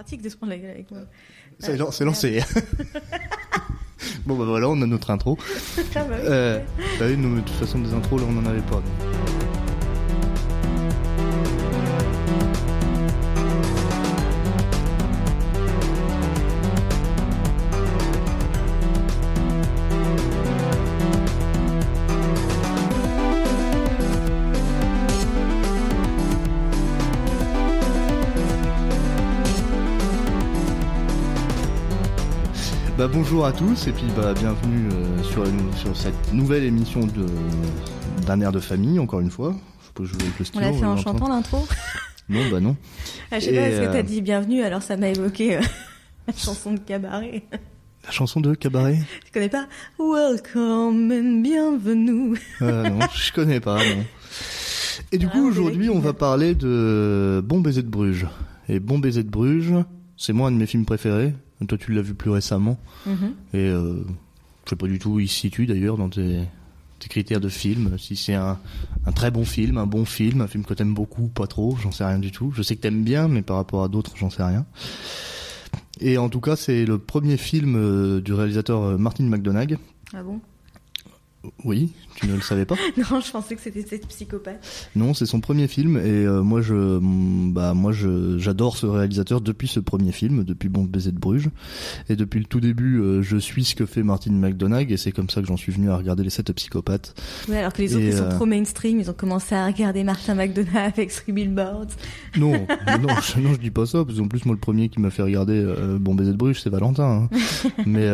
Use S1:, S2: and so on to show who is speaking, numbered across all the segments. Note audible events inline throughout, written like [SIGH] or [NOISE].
S1: pratique de se prendre la gueule avec moi.
S2: C'est lan- c'est lancé. [LAUGHS] bon bah voilà, on a notre intro. [LAUGHS]
S1: Ah bah oui.
S2: Euh, bah oui, nous, de toute façon des intros là on en avait pas. donc. Bah bonjour à tous et puis bah bienvenue euh, sur, une- sur cette nouvelle émission de d'un air de famille encore une fois. Je avec le
S1: On
S2: stylo.
S1: l'a fait en chantant l'intro. [LAUGHS]
S2: Non bah non.
S1: Ah, je sais
S2: Et,
S1: pas, que
S2: euh,
S1: t'as dit bienvenue, alors ça m'a évoqué euh, [LAUGHS] la chanson de cabaret.
S2: La chanson de cabaret?
S1: Tu connais pas? Welcome and bienvenue.
S2: Euh, non, je connais pas. Non. Et du coup
S1: Vraiment,
S2: aujourd'hui on va parler de Bon baiser de Bruges. Et Bon baiser de Bruges, c'est moi un de mes films préférés. Toi tu l'as vu plus récemment.
S1: Mhm.
S2: Et euh, je sais pas du tout où il se situe d'ailleurs dans tes, tes critères de film. Si c'est un, un très bon film, un bon film, un film que t'aimes beaucoup, pas trop, j'en sais rien du tout. Je sais que t'aimes bien, mais par rapport à d'autres, j'en sais rien. Et en tout cas, c'est le premier film euh, du réalisateur euh, Martin McDonagh.
S1: Ah bon?
S2: Oui, tu ne le savais pas [LAUGHS]
S1: Non, je pensais que c'était cette psychopathe.
S2: Non, c'est son premier film et euh, moi je mm, bah moi je j'adore ce réalisateur depuis ce premier film, depuis Bon baiser de Bruges et depuis le tout début euh, je suis ce que fait Martin McDonagh et c'est comme ça que j'en suis venu à regarder les sept psychopathes.
S1: Ouais, alors que les autres
S2: Et,
S1: ils sont
S2: euh,
S1: trop mainstream, ils ont commencé à regarder Martin McDonagh avec Three Billboards.
S2: Non, non, [LAUGHS] je, non, je dis pas ça parce qu'en plus moi le premier qui m'a fait regarder Bon baiser de Bruges c'est Valentin. hein. [LAUGHS] mais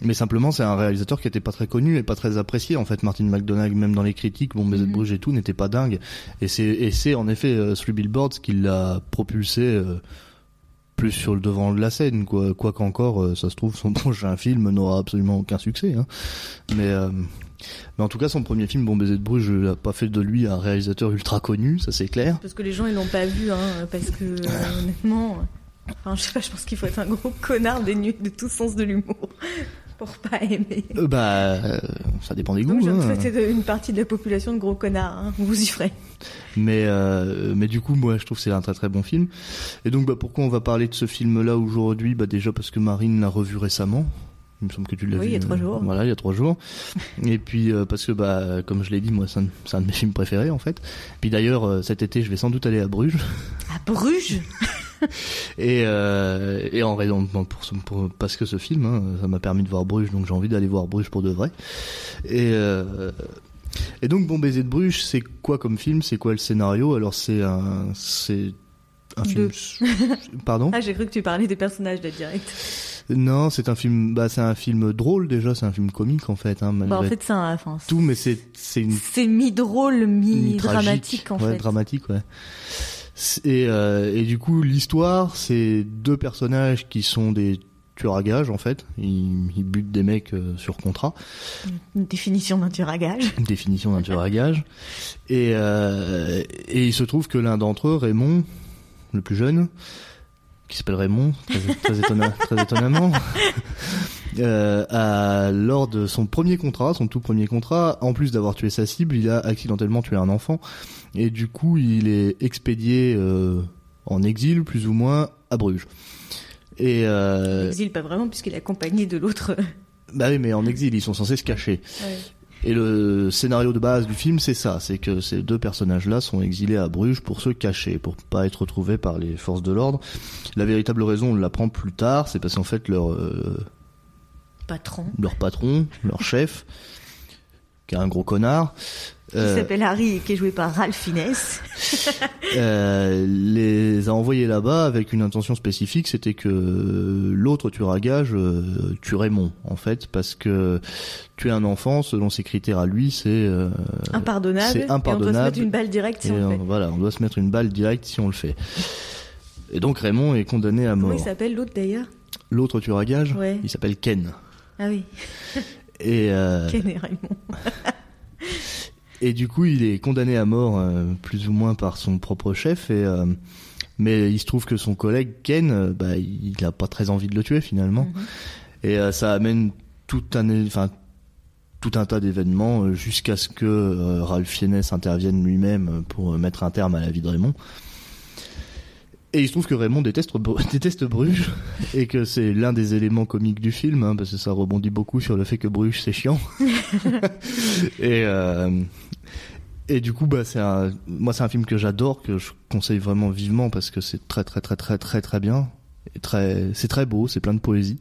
S2: mais simplement c'est un réalisateur qui était pas très connu et pas très apprécié en fait Martin McDonagh même dans les critiques Bon baiser de
S1: Mhm.
S2: Bruges et tout n'était pas dingue. Et c'est et c'est en effet euh, Three Billboards qui l'a propulsé euh, plus sur le devant de la scène quoi. Quoi qu'encore euh, ça se trouve son [LAUGHS] prochain film n'aura absolument aucun succès hein. mais euh, mais en tout cas son premier film Bon baiser de Bruges n'a pas fait de lui un réalisateur ultra connu ça c'est clair.
S1: Parce que les gens ils l'ont pas vu, hein, parce que honnêtement, enfin je sais pas, je pense qu'il faut être un gros connard dénué de tout sens de l'humour pour pas aimer.
S2: Euh, bah, euh, ça dépend des
S1: Donc
S2: goûts. hein.
S1: de- une partie de la population de gros connards, hein, vous y ferez.
S2: Mais, euh, mais du coup, moi, je trouve que c'est un très très bon film. Et donc, bah, pourquoi on va parler de ce film-là aujourd'hui? Bah, déjà parce que Marine l'a revu récemment. Il me semble que tu l'as
S1: Oui,
S2: vu.
S1: il y a trois jours.
S2: Voilà, il y a trois jours. Et puis parce que bah, comme je l'ai dit, moi, c'est un, c'est un de mes films préférés en fait. Puis d'ailleurs, cet été, je vais sans doute aller à Bruges.
S1: À Bruges? [LAUGHS] [LAUGHS]
S2: Et, euh, et en raison pour, ce- pour- parce que ce film, hein, ça m'a permis de voir Bruges, donc j'ai envie d'aller voir Bruges pour de vrai. Et euh, et donc Bon baiser de Bruges, c'est quoi comme film? C'est quoi le scénario? Alors c'est un c'est un film. Pardon?
S1: Ah, j'ai cru que tu parlais des personnages de direct.
S2: Non, c'est un film. Bah c'est un film drôle déjà. C'est un film comique en fait. Hein,
S1: Bah, en fait, c'est un, enfin,
S2: tout, mais c'est c'est une
S1: c'est mi-drôle,
S2: mi-tragique.
S1: mi-dramatique, en
S2: ouais,
S1: fait.
S2: dramatique, ouais. Et, euh, et du coup, l'histoire, c'est deux personnages qui sont des tueurs à gages, en fait. Ils, ils butent des mecs euh, sur contrat.
S1: Une définition d'un tueur à gage.
S2: Une définition d'un tueur à gages. [LAUGHS] Et, euh, et il se trouve que l'un d'entre eux, Raymond, le plus jeune, qui s'appelle Raymond, très, très, étonna- très étonnamment, [LAUGHS] euh, a, lors de son premier contrat, son tout premier contrat, en plus d'avoir tué sa cible, il a accidentellement tué un enfant. Et du coup, il est expédié euh, en exil, plus ou moins, à Bruges. Et euh,
S1: Exil, pas vraiment, puisqu'il est accompagné de l'autre. [LAUGHS]
S2: bah oui, mais en exil, ils sont censés se cacher.
S1: Ouais.
S2: Et le scénario de base du film, c'est ça, c'est que ces deux personnages-là sont exilés à Bruges pour se cacher, pour pas être retrouvés par les forces de l'ordre. La véritable raison, on l'apprend plus tard, c'est parce qu'en fait leur euh,
S1: Patron.
S2: leur patron, leur [LAUGHS] chef, qui est un gros connard,
S1: Qui
S2: euh,
S1: s'appelle Harry et qui est joué par Ralph Fiennes. [LAUGHS]
S2: euh, les a envoyés là-bas avec une intention spécifique, c'était que l'autre tueur à gage euh, tue Raymond, en fait, parce que tuer un enfant, selon ses critères à lui, c'est euh,
S1: impardonnable.
S2: c'est
S1: Et on doit se
S2: impardonnable.
S1: mettre une balle directe si on le
S2: on-
S1: fait.
S2: voilà, on doit se mettre une balle directe si on le fait. Et donc Raymond est condamné à
S1: Comment
S2: mort.
S1: il s'appelle l'autre d'ailleurs?
S2: L'autre tueur à gage,
S1: Ouais.
S2: il s'appelle Ken.
S1: Ah oui,
S2: Et, euh, [LAUGHS]
S1: Ken et Raymond. [LAUGHS]
S2: et du coup, il est condamné à mort euh, plus ou moins par son propre chef. Et, euh, mais il se trouve que son collègue Ken, bah, il a pas très envie de le tuer finalement.
S1: Mhm.
S2: Et ça amène tout un, enfin, tout un tas d'événements jusqu'à ce que Ralph Fiennes intervienne lui-même pour mettre un terme à la vie de Raymond. Et il se trouve que Raymond déteste, [LAUGHS] déteste Bruges [LAUGHS] et que c'est l'un des éléments comiques du film, hein, parce que ça rebondit beaucoup sur le fait que Bruges c'est chiant. [LAUGHS] et euh, et du coup, bah c'est un, moi c'est un film que j'adore, que je conseille vraiment vivement parce que c'est très très très très très très bien, et très, c'est très beau, c'est plein de poésie.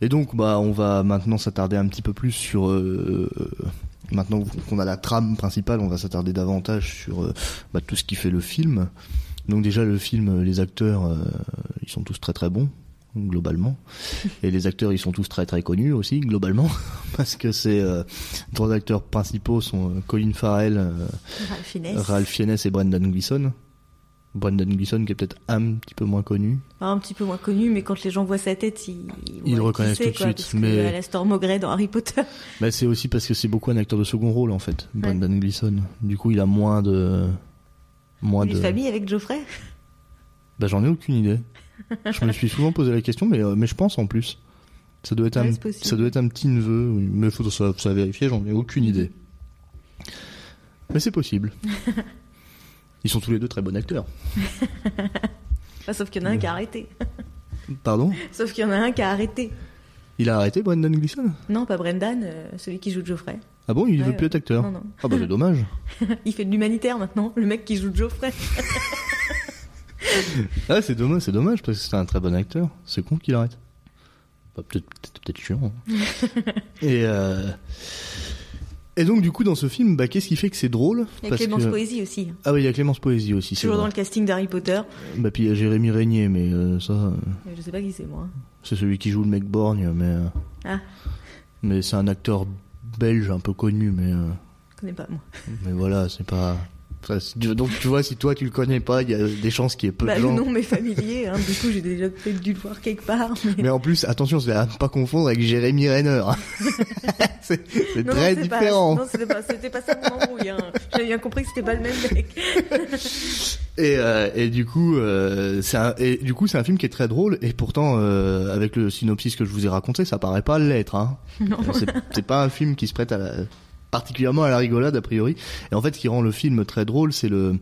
S2: Et donc, bah on va maintenant s'attarder un petit peu plus sur euh, maintenant qu'on a la trame principale, on va s'attarder davantage sur euh, bah, tout ce qui fait le film. Donc déjà le film, les acteurs, euh, ils sont tous très très bons globalement, [LAUGHS] et les acteurs ils sont tous très très connus aussi globalement, [LAUGHS] parce que c'est euh, trois acteurs principaux sont euh, Colin Farrell, euh,
S1: Ralph Fiennes.
S2: Ralph Fiennes et Brendan Gleeson. Brendan Gleeson qui est peut-être un petit peu moins connu.
S1: Ah, un petit peu moins connu, mais quand les gens voient sa tête, ils,
S2: Ils le reconnaissent tout de suite,
S1: parce
S2: mais-
S1: euh, la Storm Grey dans Harry Potter.
S2: Bah, c'est aussi parce que c'est beaucoup un acteur de second rôle en fait, Brendan Gleeson. Du coup il a moins de... Moins
S1: Une
S2: de...
S1: famille avec Geoffrey?
S2: Bah j'en ai aucune idée. Je me suis souvent posé la question, mais, euh, mais je pense en plus. Ça doit être,
S1: Ouais,
S2: un,
S1: c'est possible.
S2: ça doit être un petit neveu, oui. mais faut ça, ça vérifier, j'en ai aucune idée. Mais c'est possible. [LAUGHS] Ils sont tous les deux très bons acteurs.
S1: Bah, sauf qu'il y en a un qui a arrêté.
S2: Pardon?
S1: Sauf qu'il y en a un qui a arrêté.
S2: Il a arrêté Brendan Gleeson?
S1: Non, pas Brendan, euh, celui qui joue Geoffrey.
S2: Ah bon, il
S1: Ouais,
S2: veut plus être acteur
S1: Non, non.
S2: Ah bah c'est dommage. [LAUGHS]
S1: Il fait de l'humanitaire maintenant, le mec qui joue Geoffrey. [LAUGHS]
S2: Ah c'est dommage, c'est dommage parce que c'est un très bon acteur. C'est con qu'il arrête. Bah, peut-être peut-être peut-être chiant. hein. [LAUGHS] et euh... et donc du coup dans ce film, bah qu'est-ce qui fait que c'est drôle?
S1: Il y a
S2: Parce
S1: Clémence
S2: que-
S1: Poésie aussi.
S2: Ah oui, il y a Clémence Poésie aussi. c'est
S1: Toujours dans le casting d'Harry Potter.
S2: Bah puis il y a Jérémy Régnier, mais euh, ça, euh,
S1: Je sais pas qui c'est moi.
S2: c'est celui qui joue le mec borgne, mais
S1: Ah,
S2: mais c'est un acteur belge un peu connu, mais euh,
S1: je connais pas moi.
S2: mais voilà, c'est pas. Enfin, donc tu vois, si toi tu le connais pas, il y a des chances qu'il y ait peu
S1: Bah,
S2: de
S1: le
S2: gens.
S1: nom m'est familier, hein. du coup j'ai déjà peut-être dû le voir quelque part. Mais...
S2: Mais en plus, attention, c'est à ne pas confondre avec Jérémy Renner. [LAUGHS] c'est c'est
S1: Non,
S2: très
S1: non, pas-
S2: différent.
S1: non, c'était pas, c'était pas ça mon embrouille. Hein. J'avais bien compris que c'était pas le même mec. [LAUGHS]
S2: Et, euh, et du coup, euh, c'est un, et du coup, c'est un film qui est très drôle. Et pourtant, euh, avec le synopsis que je vous ai raconté, ça paraît pas l'être. Hein.
S1: Non.
S2: C'est- C'est pas un film qui se prête à la, particulièrement à la rigolade a priori. Et en fait, ce qui rend le film très drôle, c'est le,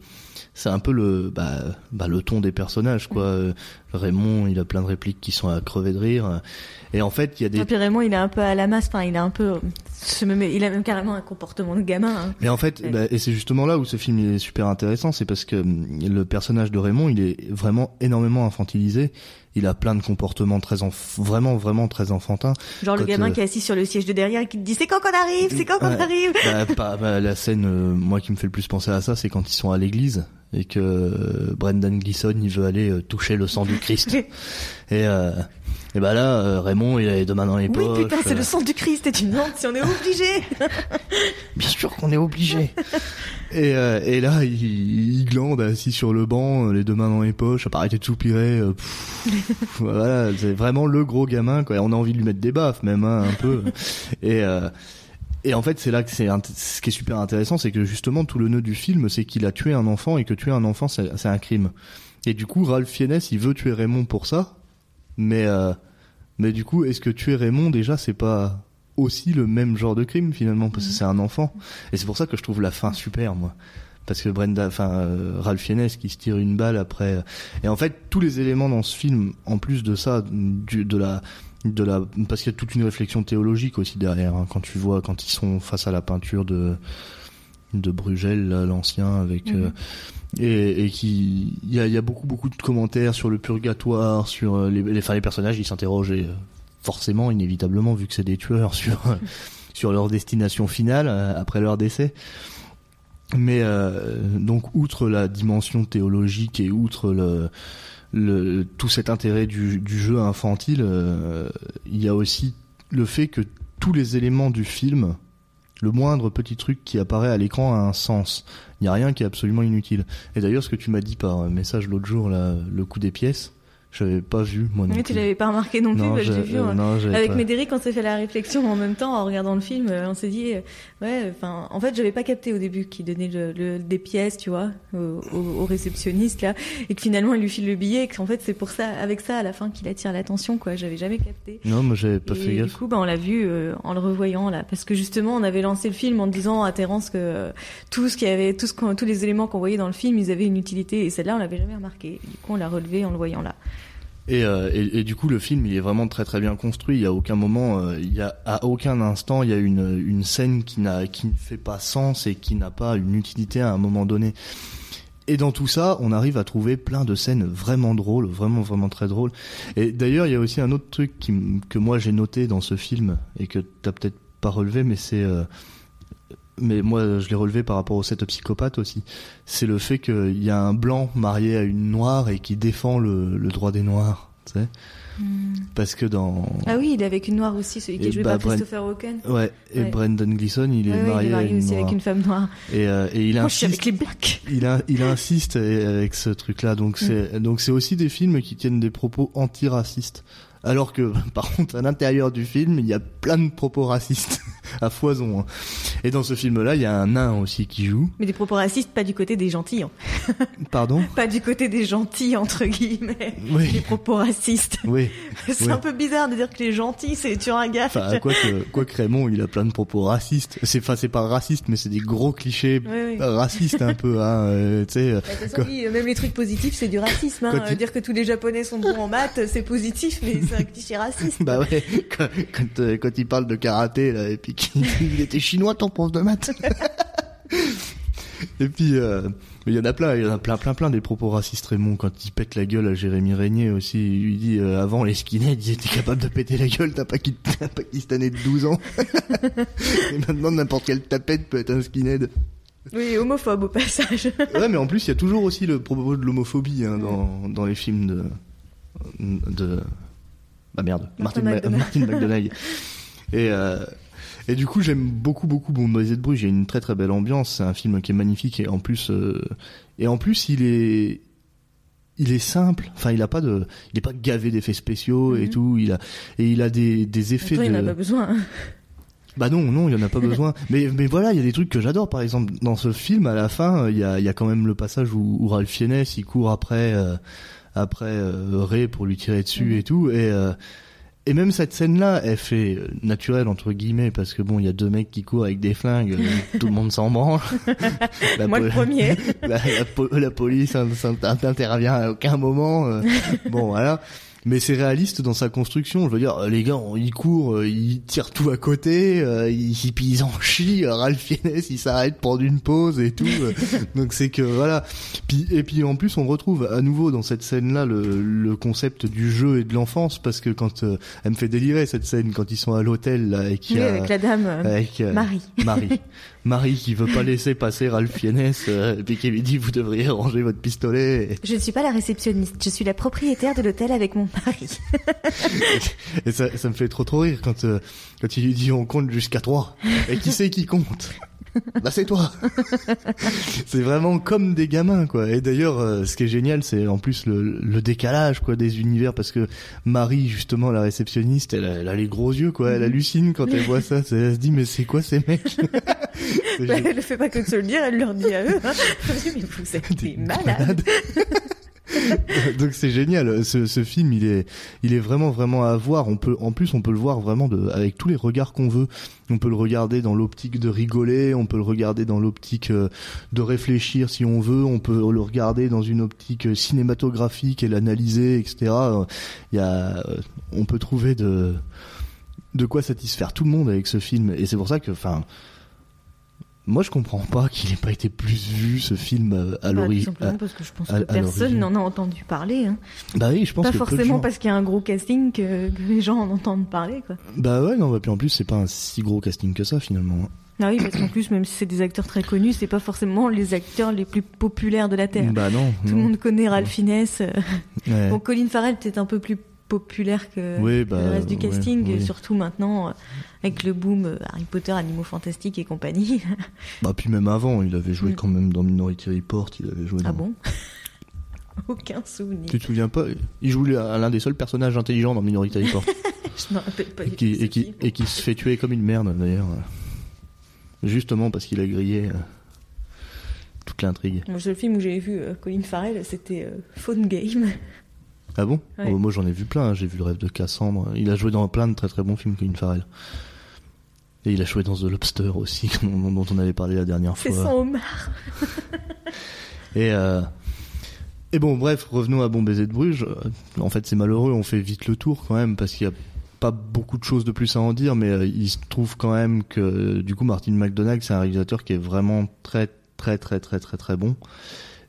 S2: c'est un peu le, bah, bah, le ton des personnages, quoi. Euh, Raymond, il a plein de répliques qui sont à crever de rire. Et en fait, il y a des,
S1: Et puis Raymond, il est un peu à la masse. Enfin, il est un peu. Il a même carrément un comportement de gamin. hein.
S2: Mais en fait,
S1: Ouais.
S2: bah, et c'est justement là où ce film est super intéressant, c'est parce que hum, le personnage de Raymond, il est vraiment énormément infantilisé. Il a plein de comportements très enf- vraiment vraiment très enfantins.
S1: Genre le
S2: Quand,
S1: gamin
S2: euh,
S1: qui est assis sur le siège de derrière et qui te dit c'est quand qu'on arrive, c'est quand qu'on
S2: Ouais.
S1: arrive.
S2: Bah, pas- bah, la scène, euh, moi qui me fait le plus penser à ça, c'est quand ils sont à l'église et que euh, Brendan Gleeson il veut aller toucher le sang du Christ. [LAUGHS] et euh, et bah là, euh, Raymond il a les deux mains dans les
S1: Oui,
S2: poches.
S1: putain, c'est
S2: euh,
S1: le sang du Christ et tu me demandes si on est obligé. [LAUGHS]
S2: Bien sûr qu'on est obligé. et, euh, et là, il, il glande assis sur le banc, euh, les deux mains dans les poches, à pas arrêter de soupirer. euh, pff, [LAUGHS] voilà, c'est vraiment le gros gamin. Quoi. On a envie de lui mettre des baffes même, hein, un peu. [LAUGHS] Et, euh, et en fait, c'est là que c'est ce qui est super intéressant, c'est que justement tout le nœud du film, c'est qu'il a tué un enfant et que tuer un enfant, c'est un crime. Et du coup, Ralph Fiennes, il veut tuer Raymond pour ça, mais euh, mais du coup, est-ce que tuer Raymond déjà, c'est pas aussi le même genre de crime finalement parce que c'est un enfant? Et c'est pour ça que je trouve la fin super moi. Parce que Brenda enfin euh, Ralph Fiennes qui se tire une balle après euh, et en fait tous les éléments dans ce film en plus de ça du, de la de la parce qu'il y a toute une réflexion théologique aussi derrière hein, quand tu vois quand ils sont face à la peinture de de Bruegel là, l'ancien avec euh, et, et qui il y a, y a beaucoup beaucoup de commentaires sur le purgatoire sur euh, les les, enfin, les personnages ils s'interrogent euh, forcément inévitablement vu que c'est des tueurs [LAUGHS] sur [LAUGHS] sur leur destination finale après leur décès. Mais euh, donc outre la dimension théologique et outre le, le tout cet intérêt du, du jeu infantile euh, il y a aussi le fait que tous les éléments du film le moindre petit truc qui apparaît à l'écran a un sens. Il n'y a rien qui est absolument inutile. Et d'ailleurs ce que tu m'as dit par message l'autre jour là le coup des pièces J'avais pas vu, moi non
S1: Oui,
S2: plus.
S1: tu l'avais pas remarqué non plus, bah, je vu.
S2: euh,
S1: hein.
S2: non,
S1: Avec
S2: pas.
S1: Médéric, on s'est fait la réflexion en même temps en regardant le film. euh, On s'est dit, euh, ouais, enfin, en fait, j'avais pas capté au début qu'il donnait le, le- des pièces, tu vois, au, au- au réceptionniste là, et que finalement il lui file le billet, et qu'en fait c'est pour ça, avec ça à la fin qu'il attire l'attention, quoi. J'avais jamais capté.
S2: Non, moi j'avais pas
S1: et
S2: fait
S1: du
S2: gaffe.
S1: coup, bah, on l'a vu euh, en le revoyant là, parce que justement, on avait lancé le film en disant à Terence que euh, tout ce qu'il y avait, tout ce qu'on- tous les éléments qu'on voyait dans le film, ils avaient une utilité, et celle-là, on l'avait jamais remarqué. Du coup, on l'a relevé en le voyant là.
S2: Et, euh, et, du coup, le film, il est vraiment très très bien construit. Il y a aucun moment, euh, il y a à aucun instant, il y a une une scène qui n'a qui ne fait pas sens et qui n'a pas une utilité à un moment donné. Et dans tout ça, on arrive à trouver plein de scènes vraiment drôles, vraiment vraiment très drôles. Et d'ailleurs, il y a aussi un autre truc que moi j'ai noté dans ce film et que t'as peut-être pas relevé, mais c'est euh, mais moi je l'ai relevé par rapport au set psychopathe aussi. C'est le fait qu'il y a un blanc marié à une noire et qui défend le, le droit des noirs. Tu sais Parce que dans
S1: Ah oui, il est avec une noire aussi, celui qui est joué
S2: bah,
S1: par Christopher Walken.
S2: ouais et
S1: Ouais.
S2: Brendan Gleeson il est marié,
S1: il est
S2: à
S1: marié
S2: une
S1: aussi
S2: noire
S1: avec une femme noire.
S2: et, euh, et il
S1: Moi, je suis
S2: insiste
S1: avec les blacks.
S2: il, a- il insiste avec ce truc-là. Donc c'est donc c'est aussi des films qui tiennent des propos antiracistes. Alors que [LAUGHS] par contre à l'intérieur du film il y a plein de propos racistes [LAUGHS] à foison. hein. Et dans ce film-là il y a un nain aussi qui joue.
S1: Mais des propos racistes, pas du côté des gentils. hein. [LAUGHS]
S2: Pardon?
S1: Pas du côté des gentils, entre guillemets. Des
S2: Oui.
S1: propos racistes.
S2: Oui.
S1: C'est
S2: Oui.
S1: un peu bizarre de dire que les gentils, c'est tueur à gaffe.
S2: Enfin quoi que quoi que Raymond il a plein de propos racistes. C'est enfin c'est pas raciste mais c'est des gros clichés
S1: ouais.
S2: racistes un peu. Hein, euh, tu sais.
S1: Bah, De toute façon,
S2: Quand-
S1: oui, même les trucs positifs, c'est du racisme. Hein. Euh, Dire que tous les Japonais sont bons en maths, c'est positif, mais c'est un cliché raciste. [LAUGHS]
S2: Bah ouais, quand, quand, euh, quand il parle de karaté là, et puis qu'il était chinois ton prof de maths. [LAUGHS] et puis euh, il y en a plein, il y en a plein, plein, plein des propos racistes Raymond quand il pète la gueule à Jérémy Régnier aussi. Il lui dit euh, avant les skinheads ils étaient capables de péter la gueule, t'as pas pakistanais de 12 ans. [LAUGHS] et maintenant n'importe quelle tapette peut être un skinhead.
S1: Oui, homophobe au passage.
S2: Ouais, mais en plus il y a toujours aussi le propos de l'homophobie hein, dans dans les films de de bah merde
S1: Martin
S2: Martin, Ma-
S1: McDonagh.
S2: Martin McDonagh. Et euh, et du coup j'aime beaucoup beaucoup Baiser de bruit. J'ai une très très belle ambiance. C'est un film qui est magnifique et en plus euh, et en plus il est il est simple. Enfin il a pas de il est pas gavé d'effets spéciaux et
S1: Mhm.
S2: tout. Il a et il a des des effets
S1: Toi, il
S2: de
S1: n'en a pas besoin.
S2: bah non, non, il y en a pas [LAUGHS] besoin. Mais mais voilà, il y a des trucs que j'adore. Par exemple, dans ce film, à la fin, il y a il y a quand même le passage où, où Ralph Fiennes il court après euh, après euh, Ray pour lui tirer dessus
S1: Mhm.
S2: et tout. Et euh, et même cette scène-là, elle fait euh, naturelle entre guillemets parce que bon, il y a deux mecs qui courent avec des flingues, [LAUGHS] tout le monde s'en branle. [LAUGHS]
S1: Moi, le premier. [LAUGHS]
S2: la, la la police ça n'intervient à aucun moment. euh, bon, voilà. Mais c'est réaliste dans sa construction. Je veux dire, les gars, ils courent, euh, ils tirent tout à côté, euh, ils, ils en chient. euh, Ralph Fiennes, il s'arrête prendre une pause et tout. euh. [LAUGHS] Donc c'est que voilà. Puis et puis en plus, on retrouve à nouveau dans cette scène-là le, le concept du jeu et de l'enfance parce que quand euh, elle me fait délirer cette scène quand ils sont à l'hôtel y
S1: Oui,
S2: a
S1: avec la dame euh,
S2: avec, euh,
S1: Marie.
S2: Marie. [LAUGHS] Marie qui veut pas laisser passer Ralph Fiennes, euh, et puis qui lui dit vous devriez ranger votre pistolet.
S1: Je ne suis pas la réceptionniste, je suis la propriétaire de l'hôtel avec mon mari. [LAUGHS]
S2: Et ça, ça me fait trop trop rire quand euh, quand il lui dit on compte jusqu'à trois. Et qui c'est qui compte? [LAUGHS] Bah c'est toi. [LAUGHS] c'est vraiment comme des gamins quoi. Et d'ailleurs, euh, ce qui est génial, c'est en plus le, le décalage quoi des univers parce que Marie justement la réceptionniste, elle a, elle a les gros yeux quoi. Elle hallucine quand elle voit ça. C'est- Elle se dit mais c'est quoi ces mecs? [LAUGHS] C'est
S1: Bah, elle ne fait pas que de se le dire, elle leur dit à eux. hein. Mais vous êtes des malades.
S2: malade. [LAUGHS] Donc c'est génial. Ce, film, il est, il est vraiment vraiment à voir. On peut, en plus, on peut le voir vraiment avec tous les regards qu'on veut. On peut le regarder dans l'optique de rigoler. On peut le regarder dans l'optique euh, de réfléchir si on veut. On peut le regarder dans une optique cinématographique et l'analyser, etc. Il y a, euh, on peut trouver de, de quoi satisfaire tout le monde avec ce film. Et c'est pour ça que, enfin. Moi, je comprends pas qu'il ait pas été plus vu ce film euh, à
S1: Bah,
S2: l'origine.
S1: simplement parce que je pense
S2: à-
S1: que personne n'en a entendu parler. Hein.
S2: Bah oui, je pense
S1: Pas
S2: que
S1: forcément
S2: gens-
S1: parce qu'il y a un gros casting que, que les gens en entendent parler. Quoi.
S2: Bah ouais, non, bah puis en plus c'est pas un si gros casting que ça finalement.
S1: Ah oui, parce qu'en plus, même si c'est des acteurs très connus, c'est pas forcément les acteurs les plus populaires de la Terre.
S2: Bah non.
S1: Tout le monde connaît Ralph Fiennes. euh,
S2: Ouais.
S1: Bon, Colin Farrell peut-être un peu plus populaire que,
S2: Oui,
S1: que
S2: bah,
S1: le reste du casting,
S2: oui.
S1: surtout maintenant euh, avec le boom euh, Harry Potter, Animaux Fantastiques et compagnie. [LAUGHS]
S2: Bah puis même avant, il avait joué
S1: Mm.
S2: quand même dans Minority Report, il avait joué
S1: ah
S2: dans...
S1: bon [LAUGHS] Aucun souvenir.
S2: Tu te souviens pas? Il joue à l'un des seuls personnages intelligents dans Minority Report. [LAUGHS]
S1: Je m'en rappelle pas
S2: et,
S1: du
S2: qui,
S1: tout
S2: et, qui,
S1: film.
S2: et qui se fait tuer comme une merde d'ailleurs. Justement parce qu'il a grillé euh, toute l'intrigue.
S1: Moi, le seul film où j'ai vu Colin Farrell, c'était Phone Game.
S2: Ah bon?
S1: Ouais.
S2: Oh, Moi j'en ai vu plein, j'ai vu le rêve de Cassandre. Il a joué dans plein de très très bons films, Colin Farrell. Et il a joué dans The Lobster aussi, [LAUGHS] dont on avait parlé la dernière
S1: C'est
S2: fois.
S1: sans homard. [LAUGHS]
S2: Et, euh, et bon, bref, revenons à Bon Baiser de Bruges. En fait, c'est malheureux, on fait vite le tour quand même, parce qu'il y a pas beaucoup de choses de plus à en dire, mais euh, il se trouve quand même que du coup, Martin McDonagh, c'est un réalisateur qui est vraiment très, très, très, très, très, très bon.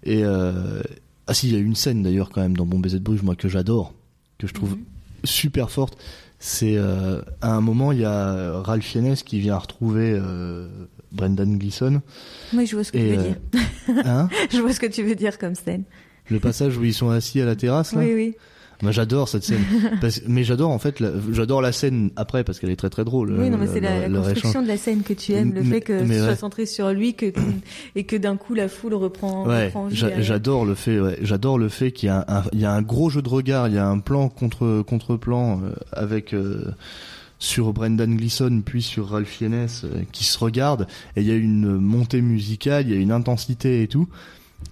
S2: Et euh, ah si, il y a une scène d'ailleurs quand même dans Bon Baiser de Bruges, moi que j'adore, que je trouve
S1: Mhm.
S2: super forte. C'est euh, à un moment, il y a Ralph Fiennes qui vient retrouver euh, Brendan Gleeson.
S1: Oui, je vois ce que
S2: Et,
S1: tu veux
S2: euh,
S1: dire.
S2: Hein [LAUGHS]
S1: Je vois ce que tu veux dire comme scène.
S2: Le passage où ils sont assis à la terrasse là?
S1: Oui, oui.
S2: Moi j'adore cette scène. [LAUGHS] Parce- mais j'adore en fait, la- j'adore la scène après parce qu'elle est très très drôle.
S1: Oui, non, mais c'est la, construction
S2: échange.
S1: de la scène que tu aimes, le
S2: Mais-
S1: fait que tu
S2: ouais.
S1: sois centré sur lui que, et que d'un coup la foule reprend,
S2: Ouais,
S1: reprend
S2: j'adore le fait, ouais, j'adore le fait qu'il y a un, il y a un gros jeu de regard, il y a un plan contre contre plan avec euh, sur Brendan Gleeson puis sur Ralph Fiennes euh, qui se regardent et il y a une montée musicale, il y a une intensité et tout.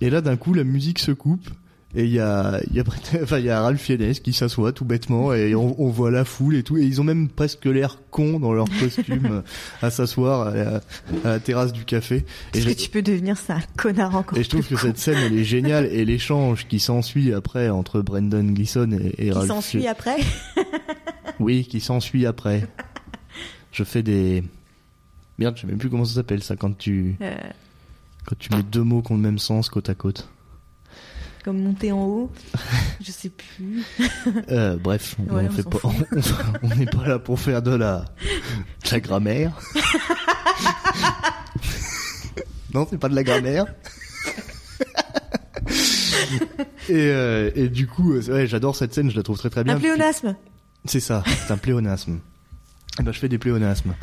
S2: Et là d'un coup la musique se coupe et il y a il y a [LAUGHS] enfin il y a Ralph Fiennes qui s'assoit tout bêtement et on, on voit la foule et tout et ils ont même presque l'air cons dans leur costume [LAUGHS] euh, à s'asseoir à, la- à la terrasse du café. Et j'ai-
S1: que tu peux devenir ça un connard encore
S2: et je trouve que
S1: con.
S2: cette scène, elle est géniale. [LAUGHS] Et l'échange qui s'ensuit après entre Brendan Gleeson et, et
S1: qui
S2: Ralph
S1: s'ensuit
S2: Fiennes-
S1: après.
S2: Oui, qui s'ensuit après. Je fais des... Merde, je sais même plus comment ça s'appelle ça quand tu...
S1: Euh,
S2: Quand tu mets deux mots qui ont le même sens côte à côte.
S1: Comme monter en haut. [LAUGHS] Je sais plus.
S2: Euh, bref, on,
S1: Ouais,
S2: pas, [LAUGHS] n'est pas là pour faire de la, de la grammaire. [LAUGHS] non, c'est pas de la grammaire. et, euh, et du coup, euh, ouais, j'adore cette scène, je la trouve très très bien.
S1: Un pléonasme.
S2: C'est ça, c'est un pléonasme. Eh ben, je fais des pléonasmes.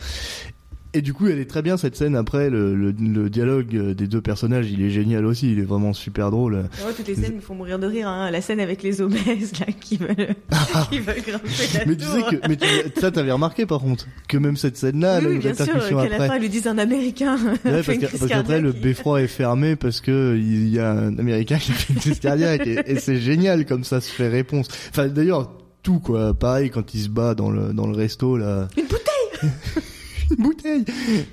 S2: Et du coup, elle est très bien cette scène. Après, le, le, le dialogue euh, des deux personnages, il est génial aussi. Il est vraiment super drôle.
S1: Ouais, toutes les scènes me font mourir de rire. Hein. La scène avec les obèses là qui veulent, [LAUGHS] qui veulent grimper la
S2: Mais tu sais que, mais tu- ça, t'avais remarqué par contre, que même cette scène-là,
S1: oui,
S2: une
S1: bien sûr, qu'à la fin, ils lui disent un Américain.
S2: Ouais, [LAUGHS] parce qu'après, le beffroi est fermé parce que il y a un Américain qui fait une crise cardiaque et, et c'est génial comme ça se fait réponse. Enfin, d'ailleurs, tout quoi. Pareil quand il se bat dans le dans le resto là.
S1: Une bouteille [LAUGHS] [LAUGHS]
S2: bouteille.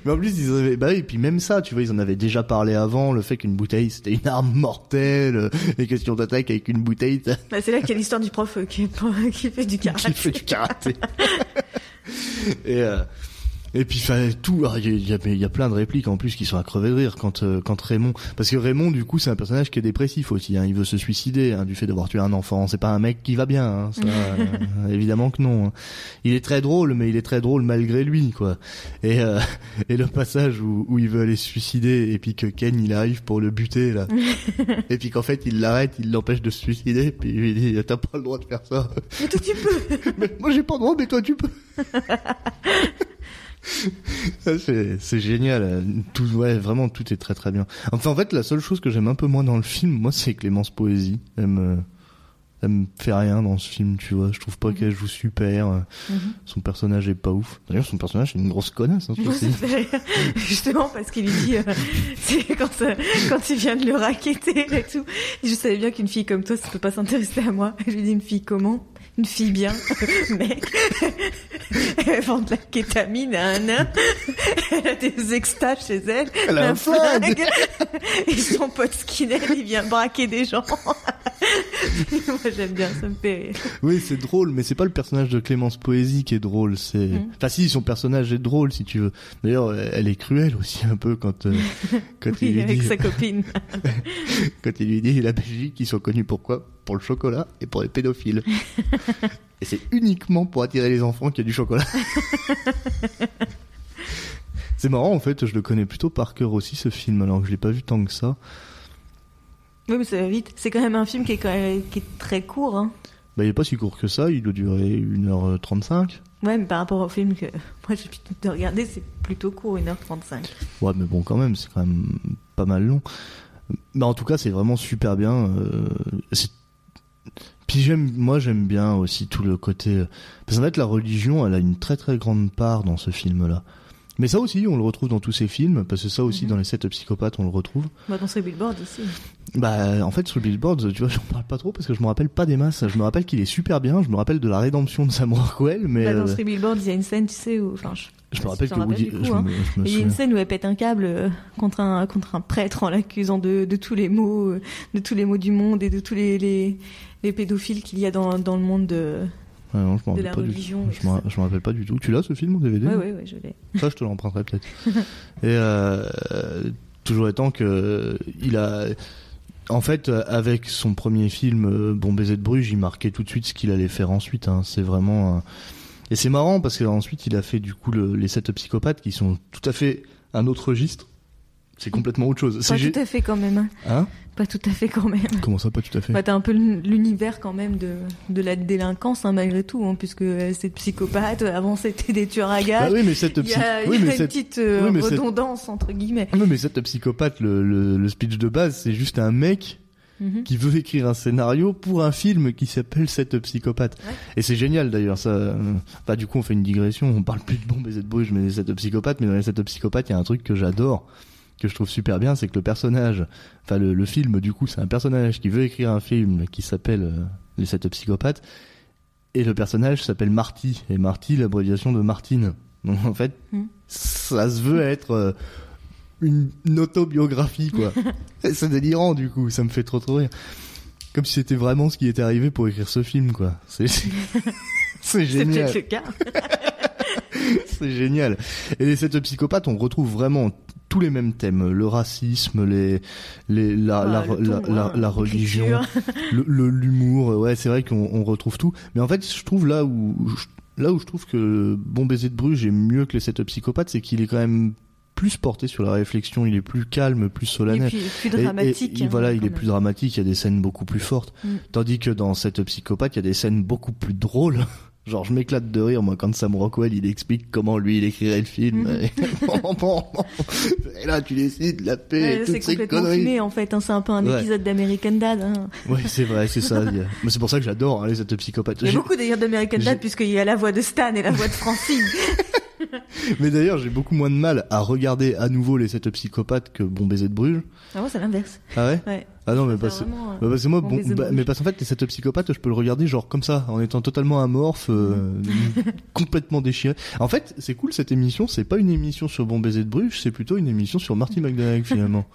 S2: Mais en plus, ils avaient, bah oui, et puis même ça, tu vois, ils en avaient déjà parlé avant, le fait qu'une bouteille c'était une arme mortelle, euh, les questions d'attaque avec une bouteille,
S1: bah, C'est là qu'il y a l'histoire du prof euh, qui, [LAUGHS] qui fait du karaté.
S2: qui fait du karaté. [LAUGHS] et, euh, et puis, tout, ah, il y, a- il y a, il y a plein de répliques en plus qui sont à crever de rire quand, euh, quand Raymond, parce que Raymond, du coup, c'est un personnage qui est dépressif aussi, hein, il veut se suicider, hein, du fait d'avoir tué un enfant, c'est pas un mec qui va bien, hein, ça, [LAUGHS] euh, évidemment que non. hein. Il est très drôle, mais il est très drôle malgré lui, quoi. Et, euh, et le passage où, où il veut aller se suicider, et puis que Ken, il arrive pour le buter, là. [LAUGHS] et puis qu'en fait, il l'arrête, il l'empêche de se suicider, puis il lui dit, t'as pas le droit de faire ça.
S1: Mais toi, tu peux. [LAUGHS]
S2: Mais moi j'ai pas le droit, mais toi tu peux. [LAUGHS] C'est génial. euh, Tout, ouais, vraiment tout est très très bien. Enfin en fait la seule chose que j'aime un peu moins dans le film, moi c'est Clémence Poésie. Elle me, elle me fait rien dans ce film, tu vois. Je trouve pas
S1: Mhm.
S2: qu'elle joue super. euh,
S1: Mhm.
S2: Son personnage est pas ouf. D'ailleurs son personnage c'est une grosse connasse. Hein. [LAUGHS]
S1: Justement parce qu'il lui dit, euh, [LAUGHS] quand, ça- quand il vient de le raqueter et tout. Je savais bien qu'une fille comme toi, ça peut pas s'intéresser à moi. Je lui dis une fille comment? Une fille bien, [LAUGHS] mec. [LAUGHS] Elle vend de la kétamine à un nain. Elle a des extas chez elle.
S2: Elle a un flingue.
S1: Et son pote Skinner, il vient braquer des gens. [LAUGHS] Moi, j'aime bien, ça me fait rire.
S2: Oui c'est drôle, mais c'est pas le personnage de Clémence Poésie qui est drôle. C'est,
S1: Mhm.
S2: enfin si son personnage est drôle si tu veux. D'ailleurs elle est cruelle aussi un peu quand euh, quand il
S1: Oui,
S2: lui
S1: avec
S2: dit
S1: sa copine.
S2: quand il lui dit la Belgique, ils sont connus pour quoi Pour le chocolat et pour les pédophiles. [LAUGHS] et c'est uniquement pour attirer les enfants qu'il y a du chocolat. [LAUGHS] c'est marrant en fait, je le connais plutôt par cœur aussi ce film, alors que je l'ai pas vu tant que ça.
S1: Oui, mais ça va vite. C'est quand même un film qui est, quand même, qui est très court. Hein.
S2: Bah il est pas si court que ça, il doit durer 1h35.
S1: Ouais, mais par rapport au film que [LAUGHS] moi j'ai l'habitude de regarder, c'est plutôt court, 1h35.
S2: Ouais mais bon quand même, c'est quand même pas mal long. Mais en tout cas c'est vraiment super bien. euh, c'est Puis j'aime, moi j'aime bien aussi tout le côté. euh, Parce qu'en fait, la religion, elle a une très très grande part dans ce film-là. Mais ça aussi, on le retrouve dans tous ces films, parce que ça aussi,
S1: Mhm.
S2: dans les sept psychopathes, on le retrouve.
S1: Bah, dans ce billboard aussi.
S2: Bah, en fait, sur le Billboard, tu vois, [LAUGHS] j'en parle pas trop parce que je me rappelle pas des masses. Je me rappelle qu'il est super bien. Je me rappelle de la rédemption de Sam Rockwell, mais
S1: Bah, dans
S2: euh,
S1: ce billboard, il y a une scène, tu sais, où. Enfin, je...
S2: je me rappelle que Woody,
S1: du
S2: je
S1: coup, hein.
S2: me, je me
S1: Il y a une scène où elle pète un câble euh, contre un, contre un prêtre en l'accusant de, de tous les maux, euh, de tous les maux du monde et de tous les, les, les pédophiles qu'il y a dans, dans le monde de.
S2: Ouais, non, je me
S1: de
S2: rappelle
S1: la
S2: du
S1: religion et
S2: Je me, rappelle pas du tout. Tu l'as ce film en DVD
S1: ouais, ouais, je l'ai.
S2: Ça, je te l'emprunterai peut-être. [LAUGHS] Et euh, euh, toujours étant que il a, en fait, euh, avec son premier film, euh, Bon baiser de Bruges, il marquait tout de suite ce qu'il allait faire ensuite. hein. C'est vraiment. un- Et c'est marrant parce qu'ensuite, il a fait du coup le- les sept psychopathes qui sont tout à fait un autre registre. C'est complètement autre chose.
S1: Pas tout à fait quand même. hein.
S2: Hein?
S1: Pas tout à fait quand même.
S2: Comment ça, pas tout à fait?
S1: Bah, t'as un peu l'univers quand même de, de la délinquance, hein, malgré tout, hein, puisque euh, c'est psychopathe. Avant, c'était des tueurs à
S2: Bah
S1: gages.
S2: oui, mais cette psy-
S1: a, il
S2: oui, mais
S1: une
S2: cette-
S1: petite euh,
S2: oui, mais cette-
S1: redondance, entre guillemets.
S2: oui, mais cette psychopathe, le, le, le speech de base, c'est juste un mec
S1: Mhm.
S2: qui veut écrire un scénario pour un film qui s'appelle Sept psychopathes.
S1: Ouais.
S2: Et c'est génial d'ailleurs ça. euh, Bah du coup on fait une digression, on parle plus de Bon baiser de Bruges mais des Sept psychopathes, mais dans les Sept psychopathes il y a un truc que j'adore, que je trouve super bien, c'est que le personnage, enfin le, le film du coup c'est un personnage qui veut écrire un film qui s'appelle euh, Les Sept psychopathes, et le personnage s'appelle Marty, et Marty l'abréviation de Martine. Donc en fait
S1: Mm.
S2: ça se veut être... euh, une, une autobiographie quoi. [LAUGHS] C'est délirant du coup, ça me fait trop trop rire. Comme si c'était vraiment ce qui était arrivé pour écrire ce film quoi. C'est [LAUGHS] c'est
S1: C'est
S2: génial,
S1: peut-être le cas. [LAUGHS]
S2: c'est génial. Et les sept psychopathes, on retrouve vraiment tous les mêmes thèmes, le racisme, les, les la, la,
S1: Ah, le
S2: la,
S1: ton,
S2: la,
S1: hein,
S2: la religion, le le- l'humour. Ouais, c'est vrai qu'on on retrouve tout. Mais en fait, je trouve là où je- là où je trouve que Bon baiser de Bruges est mieux que les sept psychopathes, c'est qu'il est quand même plus porté sur la réflexion. Il est plus calme, plus
S1: Et
S2: solennel.
S1: puis plus
S2: Et- et-
S1: dramatique.
S2: et
S1: hein,
S2: voilà, il est plus dramatique, il y a des scènes beaucoup plus fortes.
S1: Mm.
S2: Tandis que dans cette psychopathe, il y a des scènes beaucoup plus drôles. [LAUGHS] Genre, je m'éclate de rire, moi, quand Sam Rockwell, il explique comment lui, il écrirait le film.
S1: Mhm.
S2: Et... [LAUGHS] et là, tu décides la paix,
S1: Ouais,
S2: et
S1: c'est
S2: ces
S1: complètement
S2: conneries.
S1: fumé en fait, hein, c'est un peu un
S2: Ouais.
S1: épisode d'American Dad. hein.
S2: Ouais, c'est vrai, c'est ça. a- Mais c'est pour ça que j'adore, hein, les sept psychopathes.
S1: Il y a
S2: J'ai-
S1: beaucoup d'ailleurs d'American Dad puisqu'il y a la voix de Stan et la voix de Francine. [LAUGHS]
S2: Mais d'ailleurs, j'ai beaucoup moins de mal à regarder à nouveau les sept psychopathes que Bon baiser de Bruges.
S1: ah moi c'est l'inverse.
S2: Ah ouais?
S1: Ouais.
S2: Ah non, mais parce que...
S1: vraiment,
S2: Bah parce que moi,
S1: Bon
S2: bon, bah, mais parce qu'en fait, les sept psychopathes, je peux le regarder genre comme ça, en étant totalement amorphe, euh, [LAUGHS] complètement déchiré. En fait, c'est cool cette émission, c'est pas une émission sur Bon baiser de Bruges, c'est plutôt une émission sur Marty McDonagh finalement.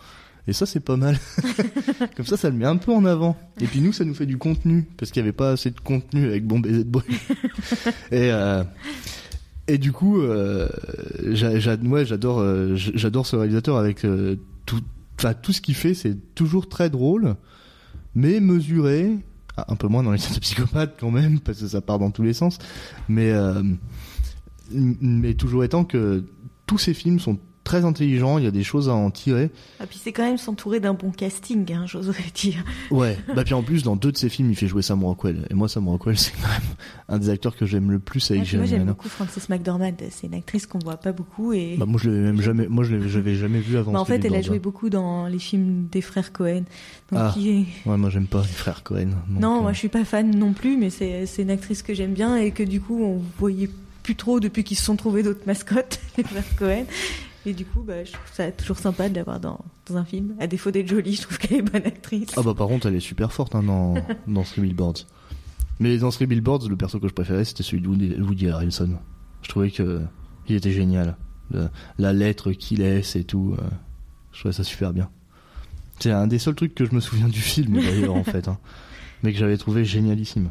S2: Et ça, c'est pas mal. [LAUGHS] comme ça, ça le met un peu en avant. Et puis nous, ça nous fait du contenu, parce qu'il y avait pas assez de contenu avec Bon baiser de Bruges. [LAUGHS] et, euh, et du coup, euh, ouais, j'adore, euh, j'adore ce réalisateur avec euh, tout, tout ce qu'il fait, c'est toujours très drôle, mais mesuré. Ah, un peu moins dans les sept [LAUGHS] psychopathes quand même, parce que ça part dans tous les sens. Mais euh, mais toujours étant que tous ces films sont très intelligents, il y a des choses à en tirer.
S1: Ah puis c'est quand même s'entourer d'un bon casting, hein, j'oserais dire.
S2: Ouais. bah puis en plus dans deux de ces films, il fait jouer Sam Rockwell. Et moi, Sam Rockwell, [LAUGHS] c'est quand même un des acteurs que j'aime le plus avec
S1: puis moi j'aime beaucoup Frances McDormand, c'est une actrice qu'on voit pas beaucoup et
S2: Bah moi je l'avais même jamais, moi je l'avais jamais vu avant.
S1: Bah, en fait elle a joué beaucoup dans les films des frères Cohen. Donc
S2: Ah. Ouais, moi j'aime pas les frères Cohen.
S1: Non,
S2: euh,
S1: moi je suis pas fan non plus, mais c'est c'est une actrice que j'aime bien et que du coup on voyait plus trop depuis qu'ils se sont trouvés d'autres mascottes, [LAUGHS] les frères Cohen. Et du coup, bah, je trouve ça toujours sympa de l'avoir dans, dans un film. À défaut d'être jolie, je trouve qu'elle est bonne actrice.
S2: Ah bah par contre elle est super forte hein, dans [LAUGHS] dans Three Billboards. Mais dans Three Billboards, le perso que je préférais c'était celui de Woody, Woody Harrelson. Je trouvais que il était génial. Le- la lettre qu'il laisse et tout, euh, je trouvais ça super bien. C'est un des seuls trucs que je me souviens du film d'ailleurs en [LAUGHS] fait, hein, mais que j'avais trouvé génialissime.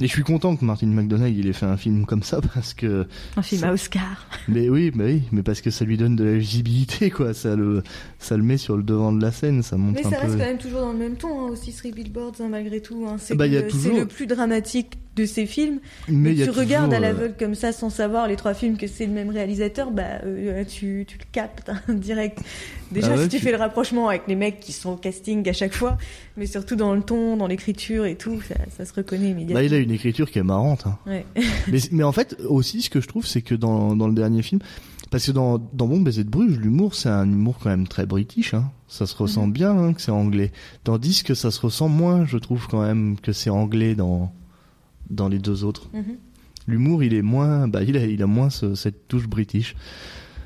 S2: Et je suis content que Martin McDonagh il ait fait un film comme ça [LAUGHS] parce que
S1: Un film à Oscar.
S2: mais oui, bah oui, mais parce que ça lui donne de la visibilité, quoi. Ça le, ça le met sur le devant de la scène, ça montre
S1: Mais
S2: un
S1: ça
S2: peu.
S1: reste quand même toujours dans le même ton, hein, aussi Three Billboards, hein, malgré tout. hein. C'est
S2: Bah, toujours-
S1: le plus dramatique de ces films.
S2: Mais
S1: tu
S2: toujours,
S1: regardes à
S2: euh,
S1: l'aveugle comme ça sans savoir les trois films que c'est le même réalisateur, bah euh, tu, tu le captes hein, [LAUGHS] direct. Déjà
S2: Ah ouais,
S1: si tu,
S2: tu-
S1: fais le rapprochement avec les mecs qui sont au casting à chaque fois, mais surtout dans le ton, dans l'écriture et tout, ça, ça se reconnaît
S2: Bah,
S1: immédiatement.
S2: il a une écriture qui est marrante. hein.
S1: Ouais. [LAUGHS]
S2: mais, mais en fait, aussi, ce que je trouve, c'est que dans, dans le dernier film, parce que dans, dans Bon baiser de Bruges, l'humour, c'est un humour quand même très british. Hein. Ça se ressent
S1: Mhm.
S2: bien hein, que c'est anglais. Tandis que ça se ressent moins, je trouve quand même, que c'est anglais dans, dans les deux autres.
S1: Mhm.
S2: L'humour, il est moins, bah, il a, il a moins ce- cette touche british.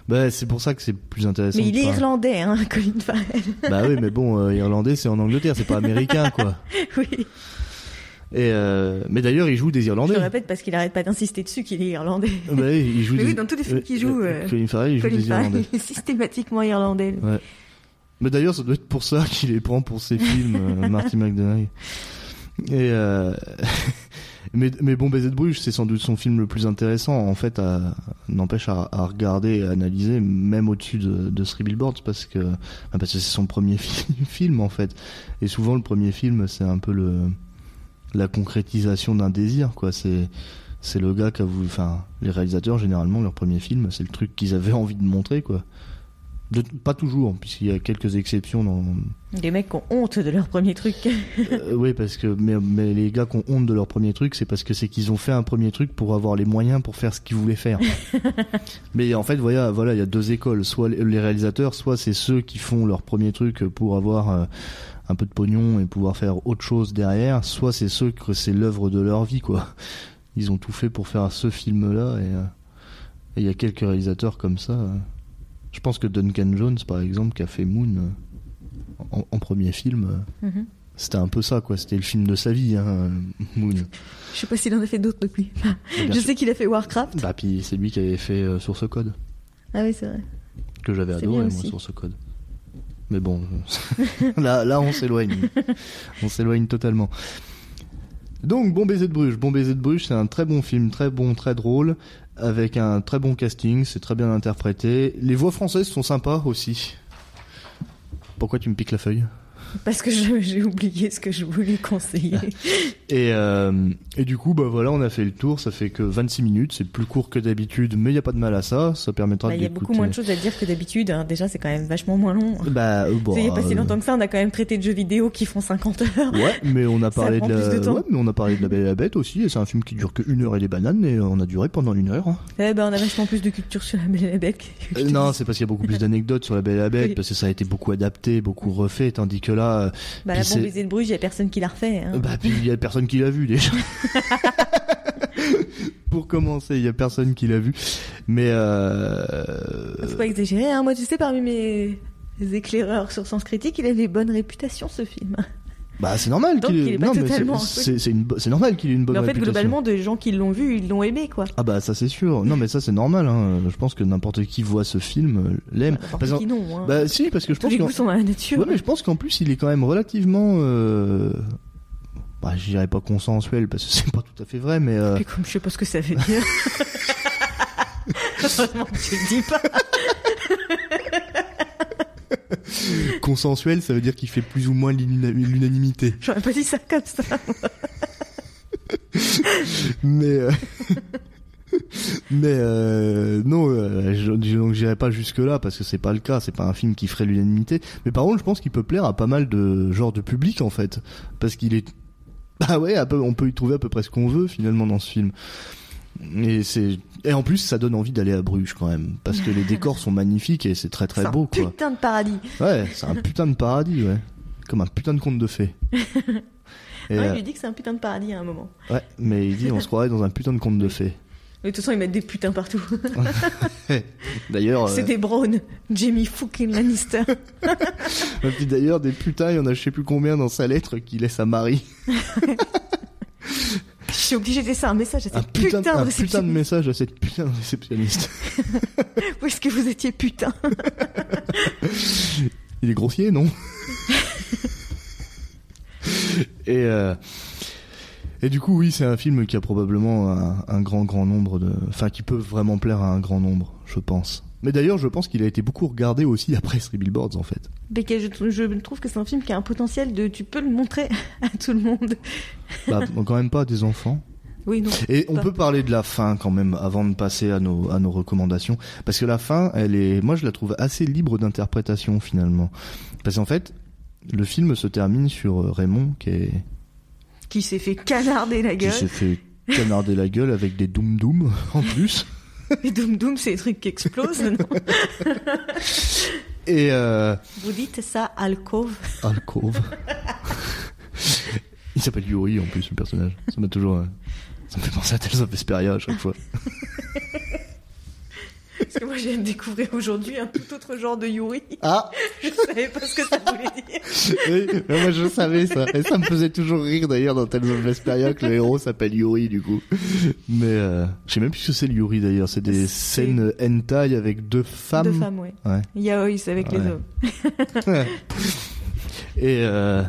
S2: Bah, c'est pour ça que c'est plus intéressant.
S1: Mais il est
S2: pas-
S1: irlandais, hein, [LAUGHS] Colin Farrell.
S2: Bah oui, mais bon, euh, irlandais, c'est en Angleterre, c'est pas américain, quoi. [LAUGHS]
S1: oui.
S2: Et euh, mais d'ailleurs, il joue des
S1: Je
S2: Irlandais.
S1: le répète parce qu'il arrête pas d'insister dessus qu'il est irlandais.
S2: Bah oui, il joue
S1: Mais
S2: des...
S1: oui, dans tous les films qu'il joue, euh,
S2: Colin Farrell, il joue
S1: Colin
S2: des
S1: Farrell [LAUGHS]
S2: Irlandais.
S1: est systématiquement irlandais.
S2: Ouais. Mais d'ailleurs, ça doit être pour ça qu'il les prend pour ses films, euh, Marty McDonagh. Et euh... mais, bon, Baiser de Bruges, c'est sans doute son film le plus intéressant, en fait, n'empêche à, regarder et à analyser, même au-dessus de, de Three Billboards, parce que bah, c'est son premier fi- [LAUGHS] film, en fait. Et souvent, le premier film, c'est un peu le la concrétisation d'un désir, quoi. C'est c'est le gars qui enfin, les réalisateurs généralement leur premier film, c'est le truc qu'ils avaient envie de montrer, quoi. De- pas toujours, puisqu'il y a quelques exceptions dans.
S1: Des mecs qui ont honte de leur premier truc.
S2: Euh, oui, parce que mais, mais les gars qui ont honte de leur premier truc, c'est parce que c'est qu'ils ont fait un premier truc pour avoir les moyens pour faire ce qu'ils voulaient faire. [LAUGHS] mais en fait, voilà, voilà, il y a deux écoles. Soit les les réalisateurs, soit c'est ceux qui font leur premier truc pour avoir euh, un peu de pognon et pouvoir faire autre chose derrière. Soit c'est ceux que c'est l'œuvre de leur vie, quoi. Ils ont tout fait pour faire ce film-là et euh, et il y a quelques réalisateurs comme ça. Je pense que Duncan Jones, par exemple, qui a fait Moon euh, en, en premier film. euh,
S1: Mhm.
S2: c'était un peu ça, quoi. C'était le film de sa vie, hein, euh, Moon.
S1: Je sais pas s'il en a fait d'autres depuis.
S2: Bien [LAUGHS]
S1: Je
S2: sûr.
S1: sais qu'il a fait Warcraft.
S2: Bah, puis c'est lui qui avait fait euh, Source Code,
S1: Ah oui, c'est vrai.
S2: que j'avais adoré, moi. Source Code. Mais bon, [LAUGHS] là, là, on s'éloigne. [LAUGHS] on s'éloigne totalement. Donc, Bon baiser de Bruges. Bon baiser de Bruges, c'est un très bon film, très bon, très drôle, avec un très bon casting, c'est très bien interprété. Les voix françaises sont sympas aussi. Pourquoi tu me piques la feuille?
S1: Parce que j'ai oublié ce que je voulais conseiller. [LAUGHS]
S2: Et, euh, et du coup, bah voilà, on a fait le tour. Ça fait que 26 minutes. C'est plus court que d'habitude, mais il n'y a pas de mal à ça. Ça permettra
S1: Bah, Il y a beaucoup moins de choses à dire que d'habitude. hein. Déjà, c'est quand même vachement moins long.
S2: Bah, euh, [LAUGHS] bon,
S1: Il n'y a pas si
S2: euh,
S1: longtemps que ça, on a quand même traité de jeux vidéo qui font 50 heures.
S2: Ouais, mais on a parlé de la,
S1: de
S2: ouais, mais on a parlé de la Belle et la Bête aussi. Et c'est un film qui dure que une heure et des bananes, et on a duré pendant une heure. hein.
S1: Eh ben, on a vachement plus de culture sur la Belle et la Bête.
S2: Euh, non, c'est parce qu'il y a beaucoup plus [LAUGHS] d'anecdotes sur la Belle et la Bête,
S1: Oui.
S2: parce que ça a été beaucoup adapté, beaucoup refait, tandis que là, euh,
S1: Bah, la bombe de Bruges, il y a personne qui l'a refait. Hein.
S2: bah, puis il y a personne qui l'a vu déjà. [LAUGHS] Pour commencer, il y a personne qui l'a vu, mais euh...
S1: Faut pas exagérer, hein. Moi, tu sais, parmi mes éclaireurs sur Sens Critique, il avait bonne réputation, ce film.
S2: Bah c'est normal qu'il c'est- normal qu'il ait une bonne
S1: Mais en fait,
S2: réputation.
S1: globalement, des gens qui l'ont vu, ils l'ont aimé, quoi.
S2: Ah bah ça c'est sûr. Non mais ça c'est normal. Hein. Je pense que n'importe qui voit ce film euh, l'aime.
S1: N'importe
S2: Parce
S1: qui non, hein.
S2: Bah si parce que je
S1: Tous
S2: pense
S1: sont dans la nature.
S2: Ouais, mais je pense qu'en plus il est quand même relativement. Euh... Bah je dirais pas consensuel parce que [LAUGHS] c'est pas tout à fait vrai mais. euh,
S1: Et comme je sais pas ce que ça veut dire. [LAUGHS] Heureusement que tu le dis pas. [LAUGHS]
S2: Consensuel ça veut dire qu'il fait plus ou moins l'una- l'unanimité.
S1: J'aurais pas dit ça comme ça. [LAUGHS]
S2: Mais. euh, [LAUGHS] Mais euh, non, euh, je, donc j'irai pas jusque là parce que c'est pas le cas, c'est pas un film qui ferait l'unanimité. Mais par contre, je pense qu'il peut plaire à pas mal de genres de public en fait, parce qu'il est, bah ouais, on peut y trouver à peu près ce qu'on veut finalement dans ce film. Et c'est et en plus ça donne envie d'aller à Bruges quand même, parce que les [LAUGHS] décors sont magnifiques et c'est très très
S1: C'est
S2: beau
S1: un
S2: quoi.
S1: putain de paradis.
S2: Ouais, c'est un putain de paradis ouais, comme un putain de conte de fées. [LAUGHS] Et,
S1: Ouais,
S2: euh,
S1: il lui dit que c'est un putain de paradis à un moment.
S2: ouais, mais il dit on se croirait dans un putain de conte de fées.
S1: Mais de toute façon, ils mettent des putains partout. [LAUGHS]
S2: D'ailleurs. euh,
S1: C'est des Brown. Jamie fucking Lannister.
S2: Et puis d'ailleurs, des putains, il y en a je sais plus combien dans sa lettre qu'il laisse à Marie.
S1: Suis obligée de laisser un message à
S2: Un
S1: cette
S2: putain,
S1: putain,
S2: un
S1: de
S2: putain de
S1: réceptionniste.
S2: message à cette putain de réceptionniste. [LAUGHS]
S1: Où est-ce que vous étiez putain?
S2: Il est grossier, non? Et euh, et du coup, oui, c'est un film qui a probablement un, un grand, grand nombre de, enfin, qui peut vraiment plaire à un grand nombre, je pense. Mais d'ailleurs, je pense qu'il a été beaucoup regardé aussi [LAUGHS] après Three Billboards, en fait.
S1: Mais je, je trouve que c'est un film qui a un potentiel de. Tu peux le montrer [LAUGHS] à tout le monde. [LAUGHS]
S2: Bah, quand même pas à des enfants.
S1: Oui, non.
S2: Et on
S1: Pas.
S2: peut parler de la fin quand même avant de passer à nos à nos recommandations parce que la fin, elle est moi je la trouve assez libre d'interprétation finalement. Parce qu'en fait, le film se termine sur euh, Raymond qui est
S1: Qui s'est fait canarder la
S2: qui
S1: gueule.
S2: s'est fait canarder la gueule avec des doum doum en plus.
S1: Et Doom Doom, c'est des trucs qui explosent, non
S2: Et euh,
S1: Vous dites ça, alcove
S2: alcove. [LAUGHS] Il s'appelle Yuri en plus le personnage. Ça m'a toujours euh, ça me fait penser à Tales of Vesperia à chaque fois. [LAUGHS]
S1: Parce que moi, de découvrir aujourd'hui un tout autre genre de Yuri.
S2: Ah [LAUGHS]
S1: Je savais pas ce que ça voulait dire.
S2: Oui, mais moi je savais ça. Et ça me faisait toujours rire d'ailleurs dans Tales of Vesperia que le héros s'appelle Yuri du coup. Mais euh, je sais même plus ce que c'est le Yuri d'ailleurs. C'est des scènes hentai avec deux femmes.
S1: De femmes, ouais.
S2: Ouais.
S1: Yaoi, c'est avec les
S2: Ouais.
S1: hommes. [LAUGHS]
S2: et euh,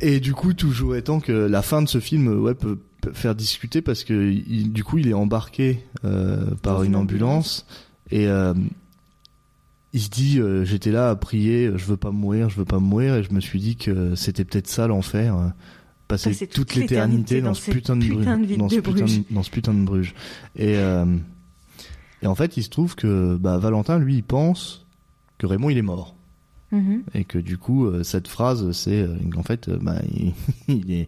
S2: et du coup toujours étant que la fin de ce film ouais peut faire discuter parce que il- du coup il est embarqué euh, par une ambulance, et euh, il se dit euh, j'étais là à prier je veux pas mourir je veux pas mourir et je me suis dit que c'était peut-être ça l'enfer euh, passer
S1: Passer
S2: toute
S1: toute
S2: l'éternité dans,
S1: dans
S2: ce putain de,
S1: putain de
S2: dans
S1: de
S2: ce putain de, dans ce putain de Bruges et euh, et en fait il se trouve que bah, Valentin lui il pense que Raymond il est mort.
S1: Mhm.
S2: et que du coup euh, cette phrase c'est en fait bah il, [LAUGHS] il est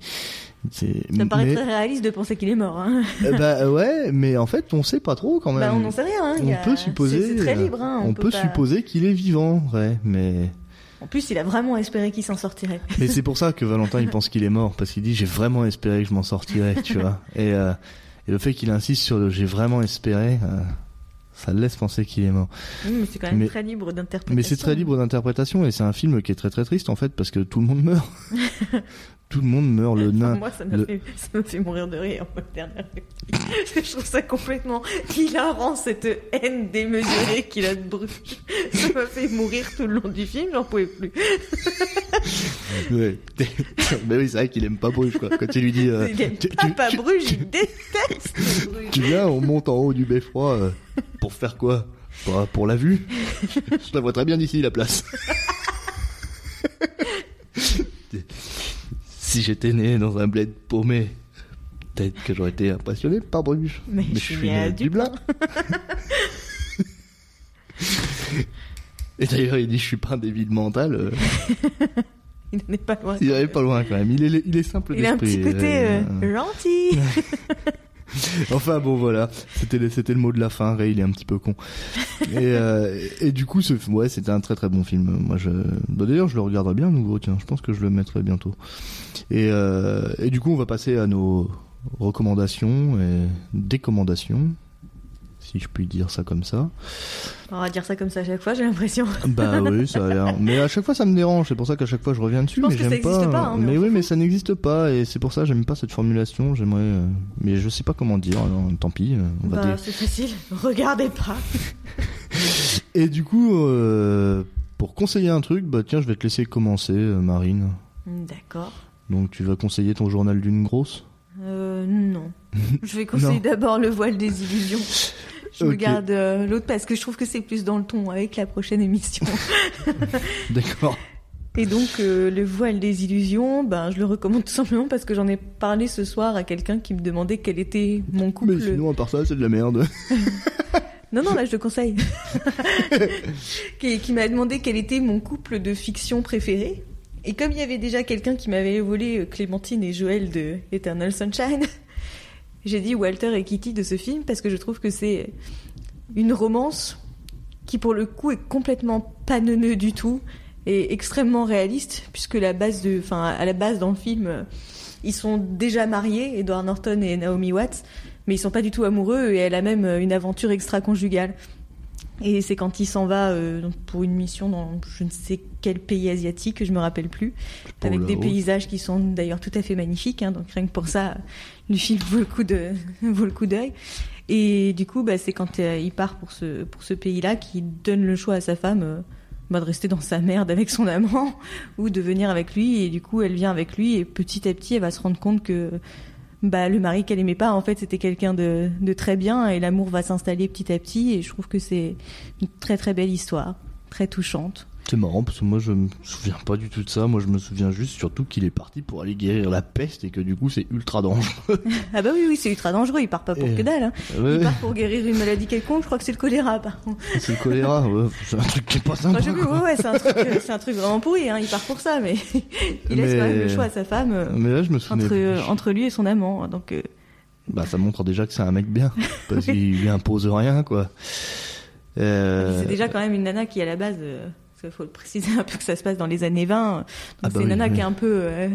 S1: Ça paraît
S2: mais-
S1: très réaliste de penser qu'il est mort. Hein.
S2: bah ouais mais en fait on sait pas trop quand même
S1: Bah, on n'en sait rien. Hein.
S2: On
S1: a-
S2: peut supposer
S1: C'est c'est très libre. Hein.
S2: on, peut,
S1: pas-
S2: supposer qu'il est vivant ouais mais
S1: En plus, il a vraiment espéré qu'il s'en sortirait. [LAUGHS]
S2: mais c'est pour ça que Valentin il pense qu'il est mort parce qu'il dit j'ai vraiment espéré que je m'en sortirais tu [LAUGHS] vois et, euh, et le fait qu'il insiste sur le j'ai vraiment espéré euh, ça laisse penser qu'il est mort
S1: Oui, mais c'est quand même
S2: Mais-
S1: très libre d'interprétation.
S2: Mais c'est très libre d'interprétation et c'est un film qui est très très triste en fait parce que tout le monde meurt. [LAUGHS] tout le monde meurt, le
S1: Enfin,
S2: nain.
S1: moi, ça m'a
S2: le-
S1: fait, mourir de rire, dernière. [LAUGHS] Je trouve ça complètement hilarant, cette haine démesurée qu'il a de Bruges. [LAUGHS] Ça m'a fait mourir tout le long du film, j'en pouvais plus.
S2: Ouais. Mais oui, c'est vrai qu'il aime pas Bruges quoi. Quand il lui dit euh,
S1: il aime
S2: tu,
S1: pas,
S2: tu-
S1: pas
S2: tu-
S1: Bruges, il déteste Bruges.
S2: tu viens, on monte en haut du beffroi euh, pour faire quoi? Pour, pour la vue? Je la vois très bien d'ici la place. si j'étais né dans un bled paumé, peut-être que j'aurais été impressionné par Bruges.
S1: Mais, je suis né à Dublin. [LAUGHS]
S2: Et d'ailleurs, il dit je suis pas un débile mental. euh, [LAUGHS]
S1: Il n'est pas loin.
S2: il arrive pas loin quand même. Il est, il est simple
S1: Il a un
S2: d'esprit.
S1: petit côté
S2: euh,
S1: euh, gentil. [LAUGHS] [LAUGHS]
S2: Enfin bon voilà, c'était le, c'était le mot de la fin. Ray il est un petit peu con. Et, euh, du coup, ce, ouais, c'était un très très bon film. Moi, je, bah, d'ailleurs, je le regarderai bien nouveau. Tiens, je pense que je le mettrai bientôt. Et, euh, et du coup, on va passer à nos recommandations et décommandations, si je puis dire ça comme ça.
S1: On va dire ça comme ça à chaque fois, j'ai l'impression.
S2: Bah oui, ça a l'air. Mais à chaque fois, ça me dérange. C'est pour ça qu'à chaque fois, je reviens dessus.
S1: Je pense
S2: mais
S1: que ça existe pas, hein, mais
S2: oui, mais ça n'existe pas, et c'est pour ça que j'aime pas cette formulation. J'aimerais, euh, mais je sais pas comment dire. Alors, tant pis. euh, On va
S1: Bah,
S2: dé-
S1: c'est facile. Regardez pas. [LAUGHS]
S2: Et du coup, euh, pour conseiller un truc, bah tiens, je vais te laisser commencer, Marine.
S1: D'accord.
S2: Donc, tu vas conseiller ton journal d'une grosse?
S1: Euh, non. [LAUGHS] Je vais conseiller d'abord le voile des illusions. Je me
S2: Ok.
S1: garde euh, l'autre parce que je trouve que c'est plus dans le ton avec la prochaine émission. [LAUGHS]
S2: D'accord.
S1: Et donc, euh, le voile des illusions, ben, je le recommande tout simplement parce que j'en ai parlé ce soir à quelqu'un qui me demandait quel était mon couple.
S2: Mais sinon, à part ça, c'est de la merde. [LAUGHS]
S1: Non, non, là, je le conseille. [LAUGHS] qui qui m'a demandé quel était mon couple de fiction préféré. Et comme il y avait déjà quelqu'un qui m'avait volé euh, Clémentine et Joël de Eternal Sunshine, j'ai dit Walter et Kitty de ce film parce que je trouve que c'est une romance qui, pour le coup, est complètement pas neuneux du tout et extrêmement réaliste puisque à la base dans le film, euh, ils sont déjà mariés, Edward Norton et Naomi Watts, mais ils sont pas du tout amoureux et elle a même euh, une aventure extra-conjugale. Et c'est quand il s'en va euh, donc pour une mission dans je ne sais quel pays asiatique, je me rappelle plus,
S2: Pour
S1: avec des paysages qui sont d'ailleurs tout à fait magnifiques. hein, donc rien que pour ça, le film vaut le coup de [LAUGHS] vaut le coup d'œil. Et du coup, bah, c'est quand euh, il part pour ce pour ce pays-là qu'il donne le choix à sa femme euh, bah, de rester dans sa merde avec son amant [LAUGHS] ou de venir avec lui. Et du coup, elle vient avec lui et petit à petit, elle va se rendre compte que bah, le mari qu'elle aimait pas, en fait, c'était quelqu'un de, de très bien et l'amour va s'installer petit à petit. Et je trouve que c'est une très très belle histoire, très touchante.
S2: C'est marrant parce que moi je me souviens pas du tout de ça. Moi je me souviens juste surtout qu'il est parti pour aller guérir la peste et que du coup c'est ultra dangereux. [LAUGHS]
S1: ah bah oui oui c'est ultra dangereux. Il part pas pour que dalle. Hein. il part pour guérir une maladie quelconque. Je crois que c'est le choléra par contre.
S2: C'est le choléra. Ouais. C'est un truc qui est pas sympa.
S1: ouais, ouais c'est un truc euh, c'est un truc vraiment pourri. Hein. Il part pour ça mais [LAUGHS] il laisse quand même le choix à sa femme. Euh,
S2: mais là je me souviens
S1: entre, entre lui et son amant. Donc euh,
S2: bah ça montre déjà que c'est un mec bien [LAUGHS] parce qu'il lui impose rien quoi.
S1: C'est déjà quand même une nana qui à la base il faut préciser un peu que ça se passe dans les années 20. Donc ah bah c'est Nana qui est un peu euh,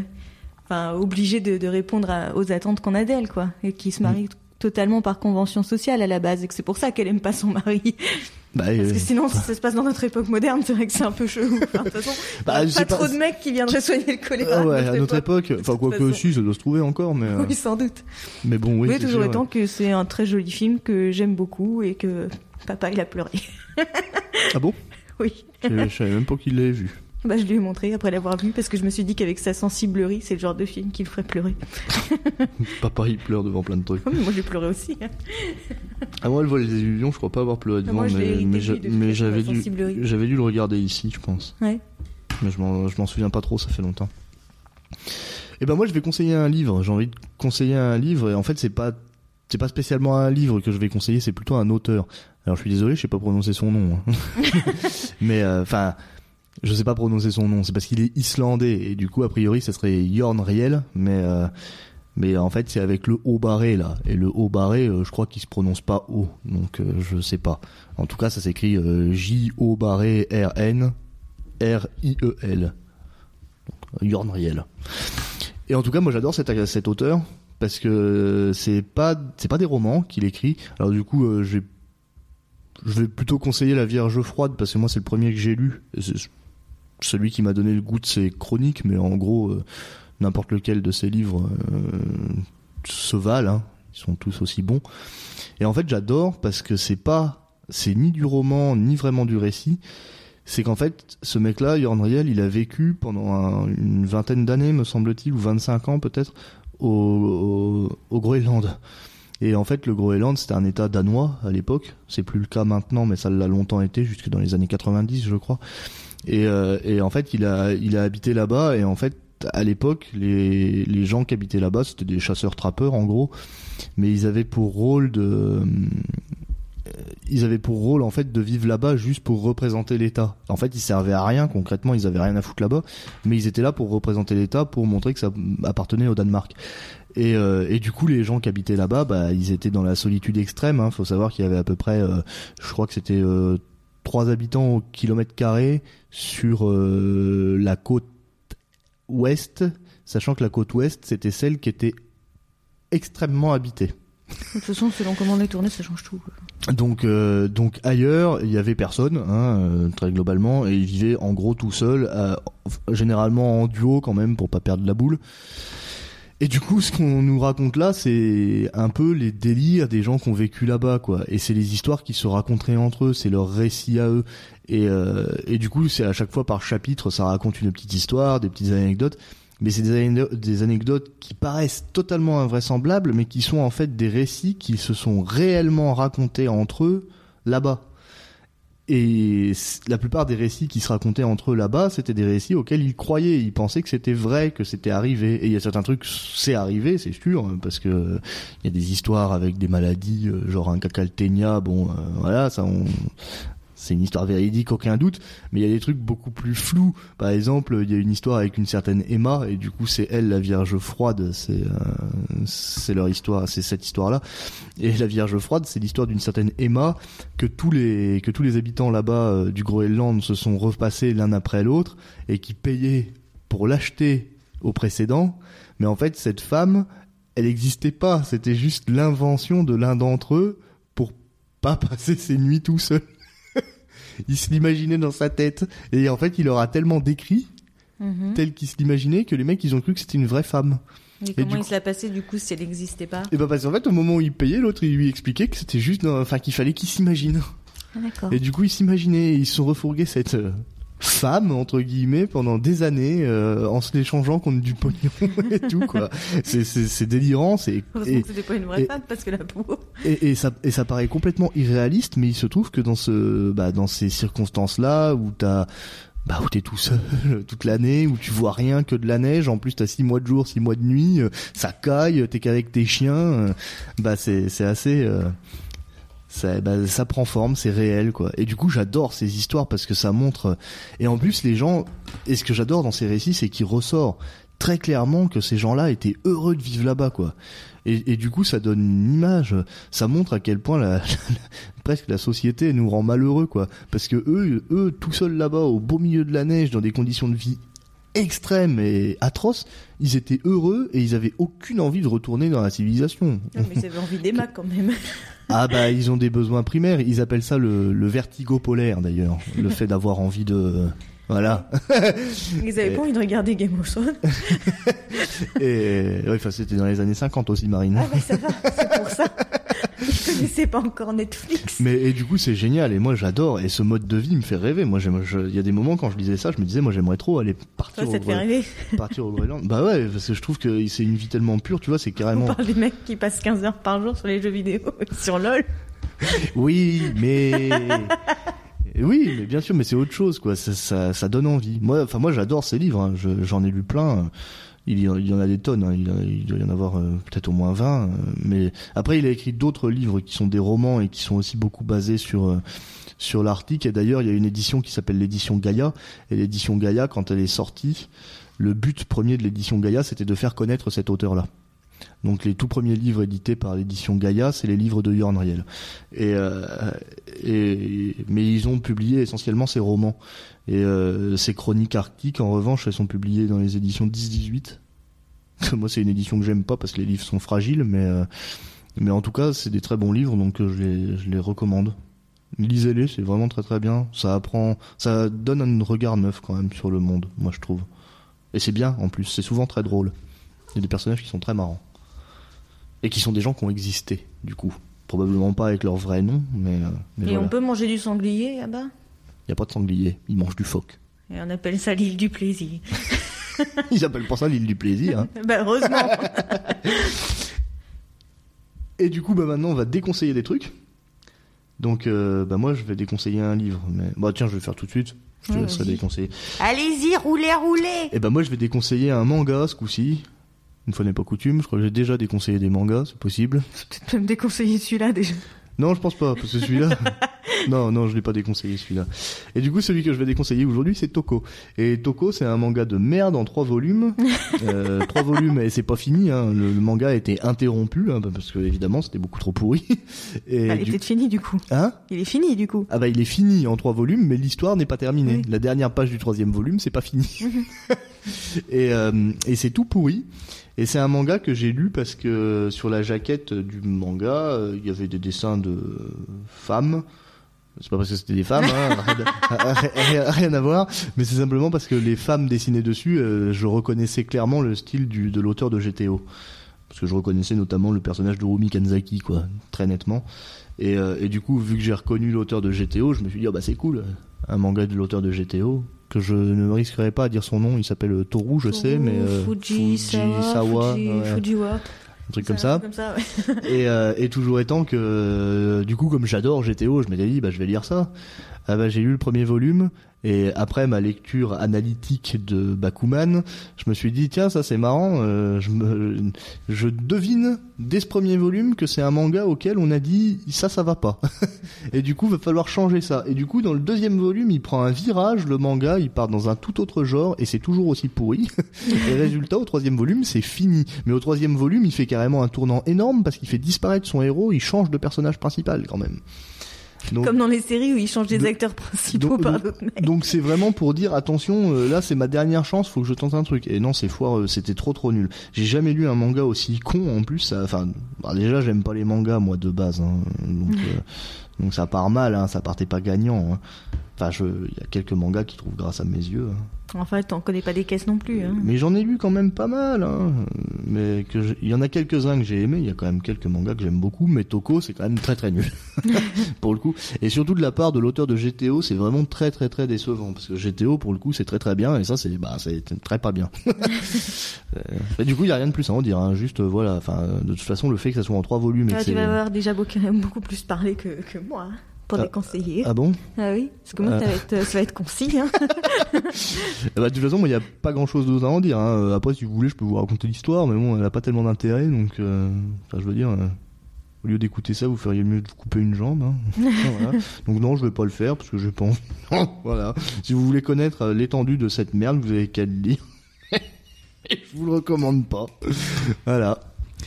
S1: enfin, obligée de, répondre aux attentes qu'on a d'elle, quoi. Et qui se marie mm. totalement par convention sociale à la base. Et que c'est pour ça qu'elle aime pas son mari. Bah, Parce que sinon, si ça se passe dans notre époque moderne, c'est vrai que c'est un peu chelou. Enfin, de toute façon, [LAUGHS] bah, pas, trop de mecs qui viendraient soigner le choléra.
S2: Ah ouais, à notre époque. Enfin, quoi que aussi, ça doit se trouver encore, mais.
S1: Euh, oui, sans doute.
S2: Mais bon, oui.
S1: Oui, toujours étant que c'est un très joli film que j'aime beaucoup et que papa, il a pleuré.
S2: ah bon?
S1: Oui.
S2: Je, savais même pas qu'il l'avait vu.
S1: Bah, je lui ai montré après l'avoir vu parce que je me suis dit qu'avec sa sensiblerie, c'est le genre de film qui le ferait pleurer. [LAUGHS]
S2: Papa, il pleure devant plein de trucs.
S1: moi, j'ai pleuré aussi. Hein.
S2: ah, moi, elle voit les illusions, je crois pas avoir pleuré devant, mais, mais, j'avais dû, j'avais dû le regarder ici, je pense.
S1: Ouais.
S2: Mais je m'en souviens pas trop, ça fait longtemps. Et eh ben moi, je vais conseiller un livre. J'ai envie de conseiller un livre, et en fait, c'est pas c'est pas spécialement un livre que je vais conseiller, c'est plutôt un auteur. Alors je suis désolé, je sais pas prononcer son nom. Hein. [LAUGHS] [LAUGHS] Mais euh, enfin, je sais pas prononcer son nom. C'est parce qu'il est islandais et du coup a priori ça serait Jorn Riel, mais euh, mais en fait c'est avec le haut barré là et le haut barré, euh, je crois qu'il se prononce pas haut, donc je sais pas. En tout cas ça s'écrit J O barré R N R I E L. Jorn Riel. Et en tout cas moi j'adore cet, cet auteur parce que c'est pas c'est pas des romans qu'il écrit. Alors du coup je vais je vais plutôt conseiller La Vierge froide parce que moi c'est le premier que j'ai lu. C'est celui qui m'a donné le goût de ses chroniques, mais en gros euh, n'importe lequel de ses livres euh, se valent. Hein. Ils sont tous aussi bons. Et en fait j'adore parce que c'est pas c'est ni du roman ni vraiment du récit. C'est qu'en fait ce mec-là, Jorn Riel, il a vécu pendant une vingtaine d'années, me semble-t-il, ou 25 ans peut-être, au, Groenland. Et en fait, le Groenland, c'était un État danois à l'époque. C'est plus le cas maintenant, mais ça l'a longtemps été, jusque dans les années 90, je crois. Et, euh, et en fait, il a, il a habité là-bas. Et en fait, à l'époque, les, les gens qui habitaient là-bas, c'était des chasseurs-trappeurs, en gros. Mais ils avaient pour rôle de, euh, ils avaient pour rôle en fait de vivre là-bas juste pour représenter l'État. En fait, ils servaient à rien concrètement, ils avaient rien à foutre là-bas, mais ils étaient là pour représenter l'État, pour montrer que ça appartenait au Danemark. Et, euh, et, du coup, les gens qui habitaient là-bas, bah, ils étaient dans la solitude extrême. Hein. Faut savoir qu'il y avait à peu près, euh, je crois que c'était euh, trois habitants au kilomètre carré sur la côte ouest, sachant que la côte ouest, c'était celle qui était extrêmement habitée.
S1: De toute façon, selon comment on est tourné, ça change tout.
S2: Donc, donc ailleurs, il y avait personne, hein, très globalement, et ils vivaient en gros tout seuls, généralement en duo quand même pour pas perdre la boule. Et du coup, ce qu'on nous raconte là, c'est un peu les délires des gens qui ont vécu là-bas, quoi. Et c'est les histoires qui se raconteraient entre eux, c'est leur récit à eux. Et, euh, et du coup, c'est à chaque fois par chapitre, ça raconte une petite histoire, des petites anecdotes. Mais c'est des, des anecdotes qui paraissent totalement invraisemblables, mais qui sont en fait des récits qui se sont réellement racontés entre eux là-bas. Et la plupart des récits qui se racontaient entre eux là-bas, c'était des récits auxquels ils croyaient. Ils pensaient que c'était vrai, que c'était arrivé. Et il y a certains trucs, c'est arrivé, c'est sûr, parce que il y a des histoires avec des maladies, euh, genre un cacalténia. Bon, euh, voilà, ça, on, c'est une histoire véridique, aucun doute, mais il y a des trucs beaucoup plus flous. Par exemple, il y a une histoire avec une certaine Emma, et du coup c'est elle la Vierge froide, c'est euh, leur histoire, c'est cette histoire-là. Et la Vierge froide, c'est l'histoire d'une certaine Emma que tous les que tous les habitants là-bas euh, du Groenland se sont repassés l'un après l'autre et qui payaient pour l'acheter au précédent. Mais en fait, cette femme, elle n'existait pas. C'était juste l'invention de l'un d'entre eux pour pas [LAUGHS] passer ses nuits tout seul il se l'imaginait dans sa tête. Et en fait, il leur a tellement décrit, mhm. tel qu'il se l'imaginait, que les mecs, ils ont cru que c'était une vraie femme.
S1: Et, comment il se l'a passé du coup si elle n'existait pas
S2: Et bah parce qu'en fait au moment où il payait, l'autre il lui expliquait que c'était juste, enfin qu'il fallait qu'il s'imagine.
S1: Ah,
S2: et du coup il s'imaginait, ils se sont refourgués cette euh, femme entre guillemets pendant des années euh, en se l'échangeant contre du pognon [LAUGHS] et tout quoi. C'est c'est délirant, c'est
S1: et c'était pas une vraie femme parce que la peau.
S2: Et, et ça et ça paraît complètement irréaliste mais il se trouve que dans ce bah dans ces circonstances là où t'as bah où t'es tout seul [LAUGHS] toute l'année, où tu vois rien que de la neige, en plus t'as six mois de jour, six mois de nuit, euh, ça caille, t'es qu'avec tes chiens, euh, bah c'est c'est assez euh, ça, bah, ça prend forme, c'est réel quoi. Et du coup j'adore ces histoires parce que ça montre et en plus les gens et ce que j'adore dans ces récits c'est qu'il ressort très clairement que ces gens-là étaient heureux de vivre là-bas quoi. Et, et, du coup, ça donne une image, ça montre à quel point [LAUGHS] la, presque la société nous rend malheureux, quoi. Parce que eux, eux, tout seuls là-bas, au beau milieu de la neige, dans des conditions de vie extrêmes et atroces, ils étaient heureux et ils avaient aucune envie de retourner dans la civilisation.
S1: Non, mais ils avaient envie des [LAUGHS] quand même.
S2: Ah bah ils ont des besoins primaires, ils appellent ça le, le vertigo polaire d'ailleurs, le fait d'avoir envie de voilà. [LAUGHS]
S1: Ils avaient pas envie de regarder Game of Thrones. [LAUGHS]
S2: et enfin, c'était dans les années 50 aussi, Marine.
S1: Ah bah ça va, c'est pour ça. Je connaissais pas encore Netflix.
S2: Mais et du coup, c'est génial. Et moi, j'adore. Et ce mode de vie me fait rêver. Moi, il y a des moments quand je disais ça, je me disais, moi, j'aimerais trop aller partir.
S1: Ouais, ça te fait rêver. [LAUGHS]
S2: Partir au Groenland. Bah ouais, parce que je trouve que c'est une vie tellement pure. Tu vois, c'est carrément.
S1: On parle des mecs qui passent 15 heures par jour sur les jeux vidéo, sur LoL.
S2: oui, mais oui, mais bien sûr, mais c'est autre chose, quoi. Ça, ça, donne envie. Moi, enfin, moi, j'adore ces livres. Hein. J'en ai lu plein. Il y, en, a des tonnes. Hein. Il, il, doit y en avoir euh, peut-être au moins 20. Euh, mais après, il a écrit d'autres livres qui sont des romans et qui sont aussi beaucoup basés sur euh, sur l'Arctique. Et d'ailleurs, il y a une édition qui s'appelle l'édition Gaïa. Et l'édition Gaïa, quand elle est sortie, le but premier de l'édition Gaïa, c'était de faire connaître cet auteur-là. Donc les tout premiers livres édités par l'édition Gaïa, c'est les livres de Jorn Riel. Euh, et, mais ils ont publié essentiellement ces romans. Et euh, ces chroniques arctiques, en revanche, elles sont publiées dans les éditions 10-18. [LAUGHS] Moi, c'est une édition que j'aime pas parce que les livres sont fragiles, mais euh, mais en tout cas, c'est des très bons livres, donc euh, je les je les recommande. Lisez-les, c'est vraiment très très bien. Ça apprend, ça donne un regard neuf quand même sur le monde, moi je trouve. Et c'est bien en plus, c'est souvent très drôle. Il y a des personnages qui sont très marrants. Et qui sont des gens qui ont existé, du coup. Probablement pas avec leur vrai nom, mais. Euh, mais
S1: Et on peut manger du sanglier là-bas?
S2: Il n'y a pas de sanglier, ils mangent du phoque.
S1: Et on appelle ça l'île du plaisir. [LAUGHS]
S2: ils appellent pas ça l'île du plaisir. Hein. [LAUGHS]
S1: bah heureusement. [LAUGHS]
S2: Et du coup, bah maintenant, on va déconseiller des trucs. Donc, euh, bah moi, je vais déconseiller un livre. Mais bah tiens, je vais faire tout de suite. Je te
S1: Ouais,
S2: laisserai
S1: vas-y.
S2: déconseiller.
S1: Allez-y, roulez, roulez
S2: Et bah moi, je vais déconseiller un manga ce coup-ci. Une fois n'est pas coutume, je crois que j'ai déjà déconseillé des mangas, c'est possible.
S1: Peut-être même déconseiller celui-là déjà.
S2: Non, je pense pas, parce que celui-là. [LAUGHS] non, non, je l'ai pas déconseillé celui-là. Et du coup, celui que je vais déconseiller aujourd'hui, c'est Toko. Et Toko, c'est un manga de merde en trois volumes. [LAUGHS] euh, trois volumes, et c'est pas fini. Hein. Le, le manga a été interrompu, hein, parce que évidemment, c'était beaucoup trop pourri. [LAUGHS] Et
S1: Bah, il
S2: du...
S1: était fini du coup.
S2: Hein?
S1: Il est fini du coup.
S2: Ah bah il est fini en trois volumes, mais l'histoire n'est pas terminée.
S1: Oui.
S2: La dernière page du troisième volume, c'est pas fini. et euh, et c'est tout pourri. Et c'est un manga que j'ai lu parce que sur la jaquette du manga, euh, il y avait des dessins de femmes. C'est pas parce que c'était des femmes, hein, [LAUGHS] [LAUGHS] rien, à voir, mais c'est simplement parce que les femmes dessinées dessus, euh, je reconnaissais clairement le style du, de l'auteur de GTO. Parce que je reconnaissais notamment le personnage de Rumi Kanzaki, quoi, très nettement. Et, euh, et du coup, vu que j'ai reconnu l'auteur de GTO, je me suis dit, ah bah c'est cool, un manga de l'auteur de GTO, que je ne risquerai pas à dire son nom, il s'appelle euh, Toru, je sais, mais euh,
S1: Fujisawa, Fuji-
S2: ouais,
S1: Fujiwa.
S2: un truc comme ça.
S1: Comme ça, ouais. [LAUGHS]
S2: Et, euh, et toujours étant que, euh, du coup, comme j'adore GTO, je m'étais dit, bah, je vais lire ça. Ah bah, j'ai lu le premier volume, et après ma lecture analytique de Bakuman, je me suis dit, tiens, ça c'est marrant, euh, je, me, je devine dès ce premier volume que c'est un manga auquel on a dit, ça, ça va pas. [LAUGHS] et du coup, va falloir changer ça. Et du coup, dans le deuxième volume, il prend un virage, le manga, il part dans un tout autre genre, et c'est toujours aussi pourri. [LAUGHS] et résultat, au troisième volume, c'est fini. Mais au troisième volume, il fait carrément un tournant énorme parce qu'il fait disparaître son héros, il change de personnage principal quand même. Donc,
S1: Comme dans les séries où ils changent des acteurs principaux
S2: donc-
S1: par
S2: donc-
S1: d'autres mecs.
S2: donc c'est vraiment pour dire attention, euh, là c'est ma dernière chance, faut que je tente un truc. Et non, c'est foireux, c'était trop trop nul. J'ai jamais lu un manga aussi con en plus. Enfin, bah, déjà j'aime pas les mangas moi de base, hein, donc [LAUGHS] euh, donc ça part mal, hein, ça partait pas gagnant. hein. Enfin, il y a quelques mangas qui trouvent grâce à mes yeux. hein.
S1: En fait, t'en connais pas des caisses non plus. Hein.
S2: Mais j'en ai lu quand même pas mal. Hein. Mais que je- il y en a quelques-uns que j'ai aimés. Il y a quand même quelques mangas que j'aime beaucoup. Mais Toko, c'est quand même très très nul. [LAUGHS] pour le coup. Et surtout de la part de l'auteur de GTO, c'est vraiment très très très décevant. Parce que GTO, pour le coup, c'est très très bien. Et ça, c'est bah, c'est très pas bien. [LAUGHS] Euh, et du coup, il y a rien de plus à en dire. Juste, euh, voilà. Enfin, de toute façon, le fait que ça soit en trois volumes
S1: Ah, tu vas avoir déjà beaucoup, beaucoup plus parlé que, que moi. Pour
S2: Ah,
S1: déconseiller.
S2: Ah bon?
S1: Ah oui, parce que moi,
S2: Ah.
S1: ça, va être, ça va être concis. Hein.
S2: Bah, [LAUGHS] De toute façon, il n'y a pas grand chose d'autre à en dire. hein. Euh, Après, si vous voulez, je peux vous raconter l'histoire, mais bon, elle n'a pas tellement d'intérêt, donc, euh, enfin, je veux dire, euh, au lieu d'écouter ça, vous feriez mieux de vous couper une jambe. hein. [LAUGHS] Voilà. Donc non, je vais pas le faire parce que pas envie. [LAUGHS] voilà. Si vous voulez connaître euh, l'étendue de cette merde, vous avez qu'à le lire. Et je vous le recommande pas. voilà.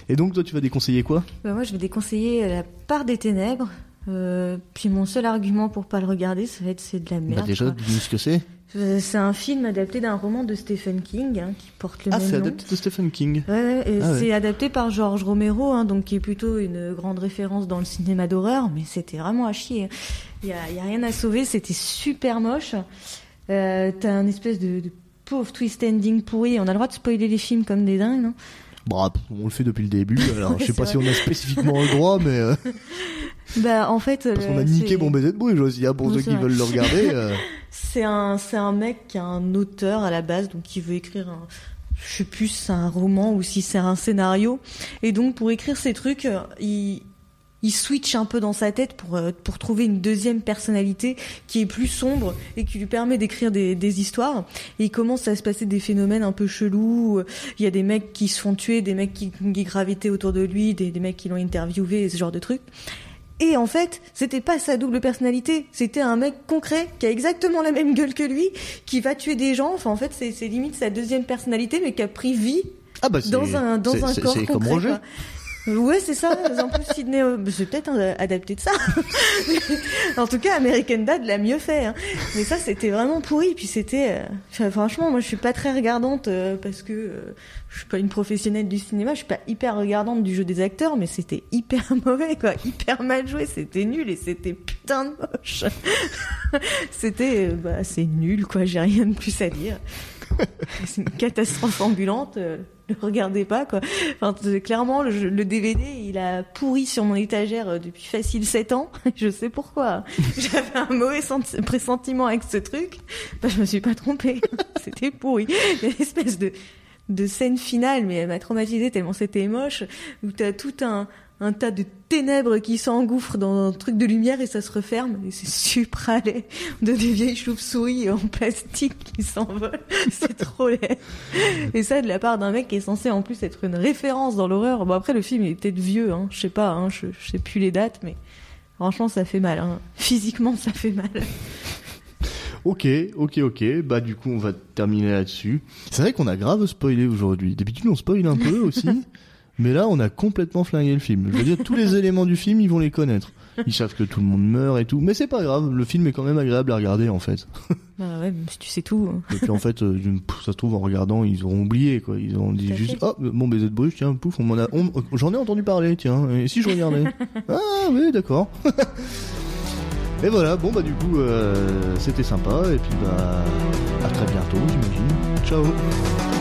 S2: Et donc, toi, tu vas déconseiller quoi?
S1: Bah, moi, je vais déconseiller La part des ténèbres. Euh, puis mon seul argument pour pas le regarder, ça va être c'est de la merde.
S2: Bah déjà, dis-nous ce que c'est.
S1: Euh, C'est un film adapté d'un roman de Stephen King hein, qui porte le
S2: Ah,
S1: même
S2: c'est
S1: nom.
S2: adapté de Stephen King.
S1: Ouais, ouais, et
S2: Ah ouais.
S1: c'est adapté par George Romero, hein, donc qui est plutôt une grande référence dans le cinéma d'horreur, mais c'était vraiment à chier. Il y a, il y a rien à sauver, c'était super moche. Euh, T'as un espèce de, de pauvre twist ending pourri. On a le droit de spoiler les films comme des dingues, non
S2: Bah, on le fait depuis le début. Alors, [LAUGHS] je sais
S1: c'est
S2: pas si on a spécifiquement le droit, mais euh, [LAUGHS]
S1: Bah, en fait,
S2: parce qu'on
S1: le-
S2: a niqué Bon Baiser de Bruges aussi. Hein, pour
S1: Oui,
S2: ceux qui
S1: vrai.
S2: veulent le regarder. euh, [LAUGHS]
S1: C'est un, un mec qui est un auteur à la base, donc qui veut écrire un, je sais plus si c'est un roman ou si c'est un scénario. Et donc pour écrire ces trucs, euh, il, il switch un peu dans sa tête pour, euh, pour trouver une deuxième personnalité qui est plus sombre et qui lui permet d'écrire des, des histoires. Et il commence à se passer des phénomènes un peu chelous. Il y a des mecs qui se font tuer, des mecs qui, qui gravitaient autour de lui, des, des mecs qui l'ont interviewé, ce genre de trucs. Et en fait, c'était pas sa double personnalité, c'était un mec concret qui a exactement la même [LAUGHS] gueule que lui, qui va tuer des gens. Enfin, en fait, c'est limite sa deuxième personnalité, mais qui a pris vie
S2: Ah bah
S1: dans un dans corps
S2: comme
S1: concret.
S2: Roger.
S1: Ouais, c'est ça. En plus, Sydney, euh, c'est peut-être euh, adapté de ça. [LAUGHS] en tout cas, American Dad l'a mieux fait. hein. Mais ça, c'était vraiment pourri. Puis c'était, euh, franchement, moi, je suis pas très regardante euh, parce que euh, je suis pas une professionnelle du cinéma. Je suis pas hyper regardante du jeu des acteurs, mais c'était hyper [LAUGHS] mauvais, quoi, hyper mal joué. C'était nul et c'était putain de moche. [LAUGHS] c'était, bah, c'est nul, quoi. J'ai rien de plus à dire. C'est une catastrophe ambulante. Regardez pas, quoi. Enfin, clairement, le, le DVD, il a pourri sur mon étagère euh, depuis facile 7 ans. [LAUGHS] Je sais pourquoi. [LAUGHS] J'avais un mauvais senti- pressentiment avec ce truc. Bah, je me suis pas trompée. [LAUGHS] C'était pourri. Il y a une espèce de, de scène finale, mais elle m'a traumatisée tellement c'était moche, où t'as tout un, un tas de ténèbres qui s'engouffrent dans un truc de lumière et ça se referme. Et c'est super laid. De des vieilles chauves-souris en plastique qui s'envolent. [LAUGHS] C'est trop laid. Et ça de la part d'un mec qui est censé en plus être une référence dans l'horreur. Bon après le film il est peut-être vieux, hein. je sais pas, hein. je, sais plus les dates, mais franchement ça fait mal. Hein. Physiquement ça fait mal.
S2: Ok, ok, ok. Bah du coup, on va terminer là-dessus. C'est vrai qu'on a grave spoilé aujourd'hui. D'habitude, on spoil un peu [LAUGHS] aussi. Mais là, on a complètement flingué le film. Je veux dire, tous les [LAUGHS] éléments du film, ils vont les connaître. Ils savent que tout le monde meurt et tout. Mais c'est pas grave, le film est quand même agréable à regarder en fait. [LAUGHS]
S1: Bah ouais, si tu sais tout. hein.
S2: Et puis en fait, euh, ça se trouve en regardant, ils auront oublié quoi. Ils ont dit juste, oh, mon baiser de Bruges, tiens, pouf, on m'en a, j'en ai entendu parler, tiens. Et si je regardais? [LAUGHS] Ah oui, d'accord. et voilà, bon bah du coup, euh, c'était sympa. Et puis bah, à très bientôt, j'imagine. Ciao.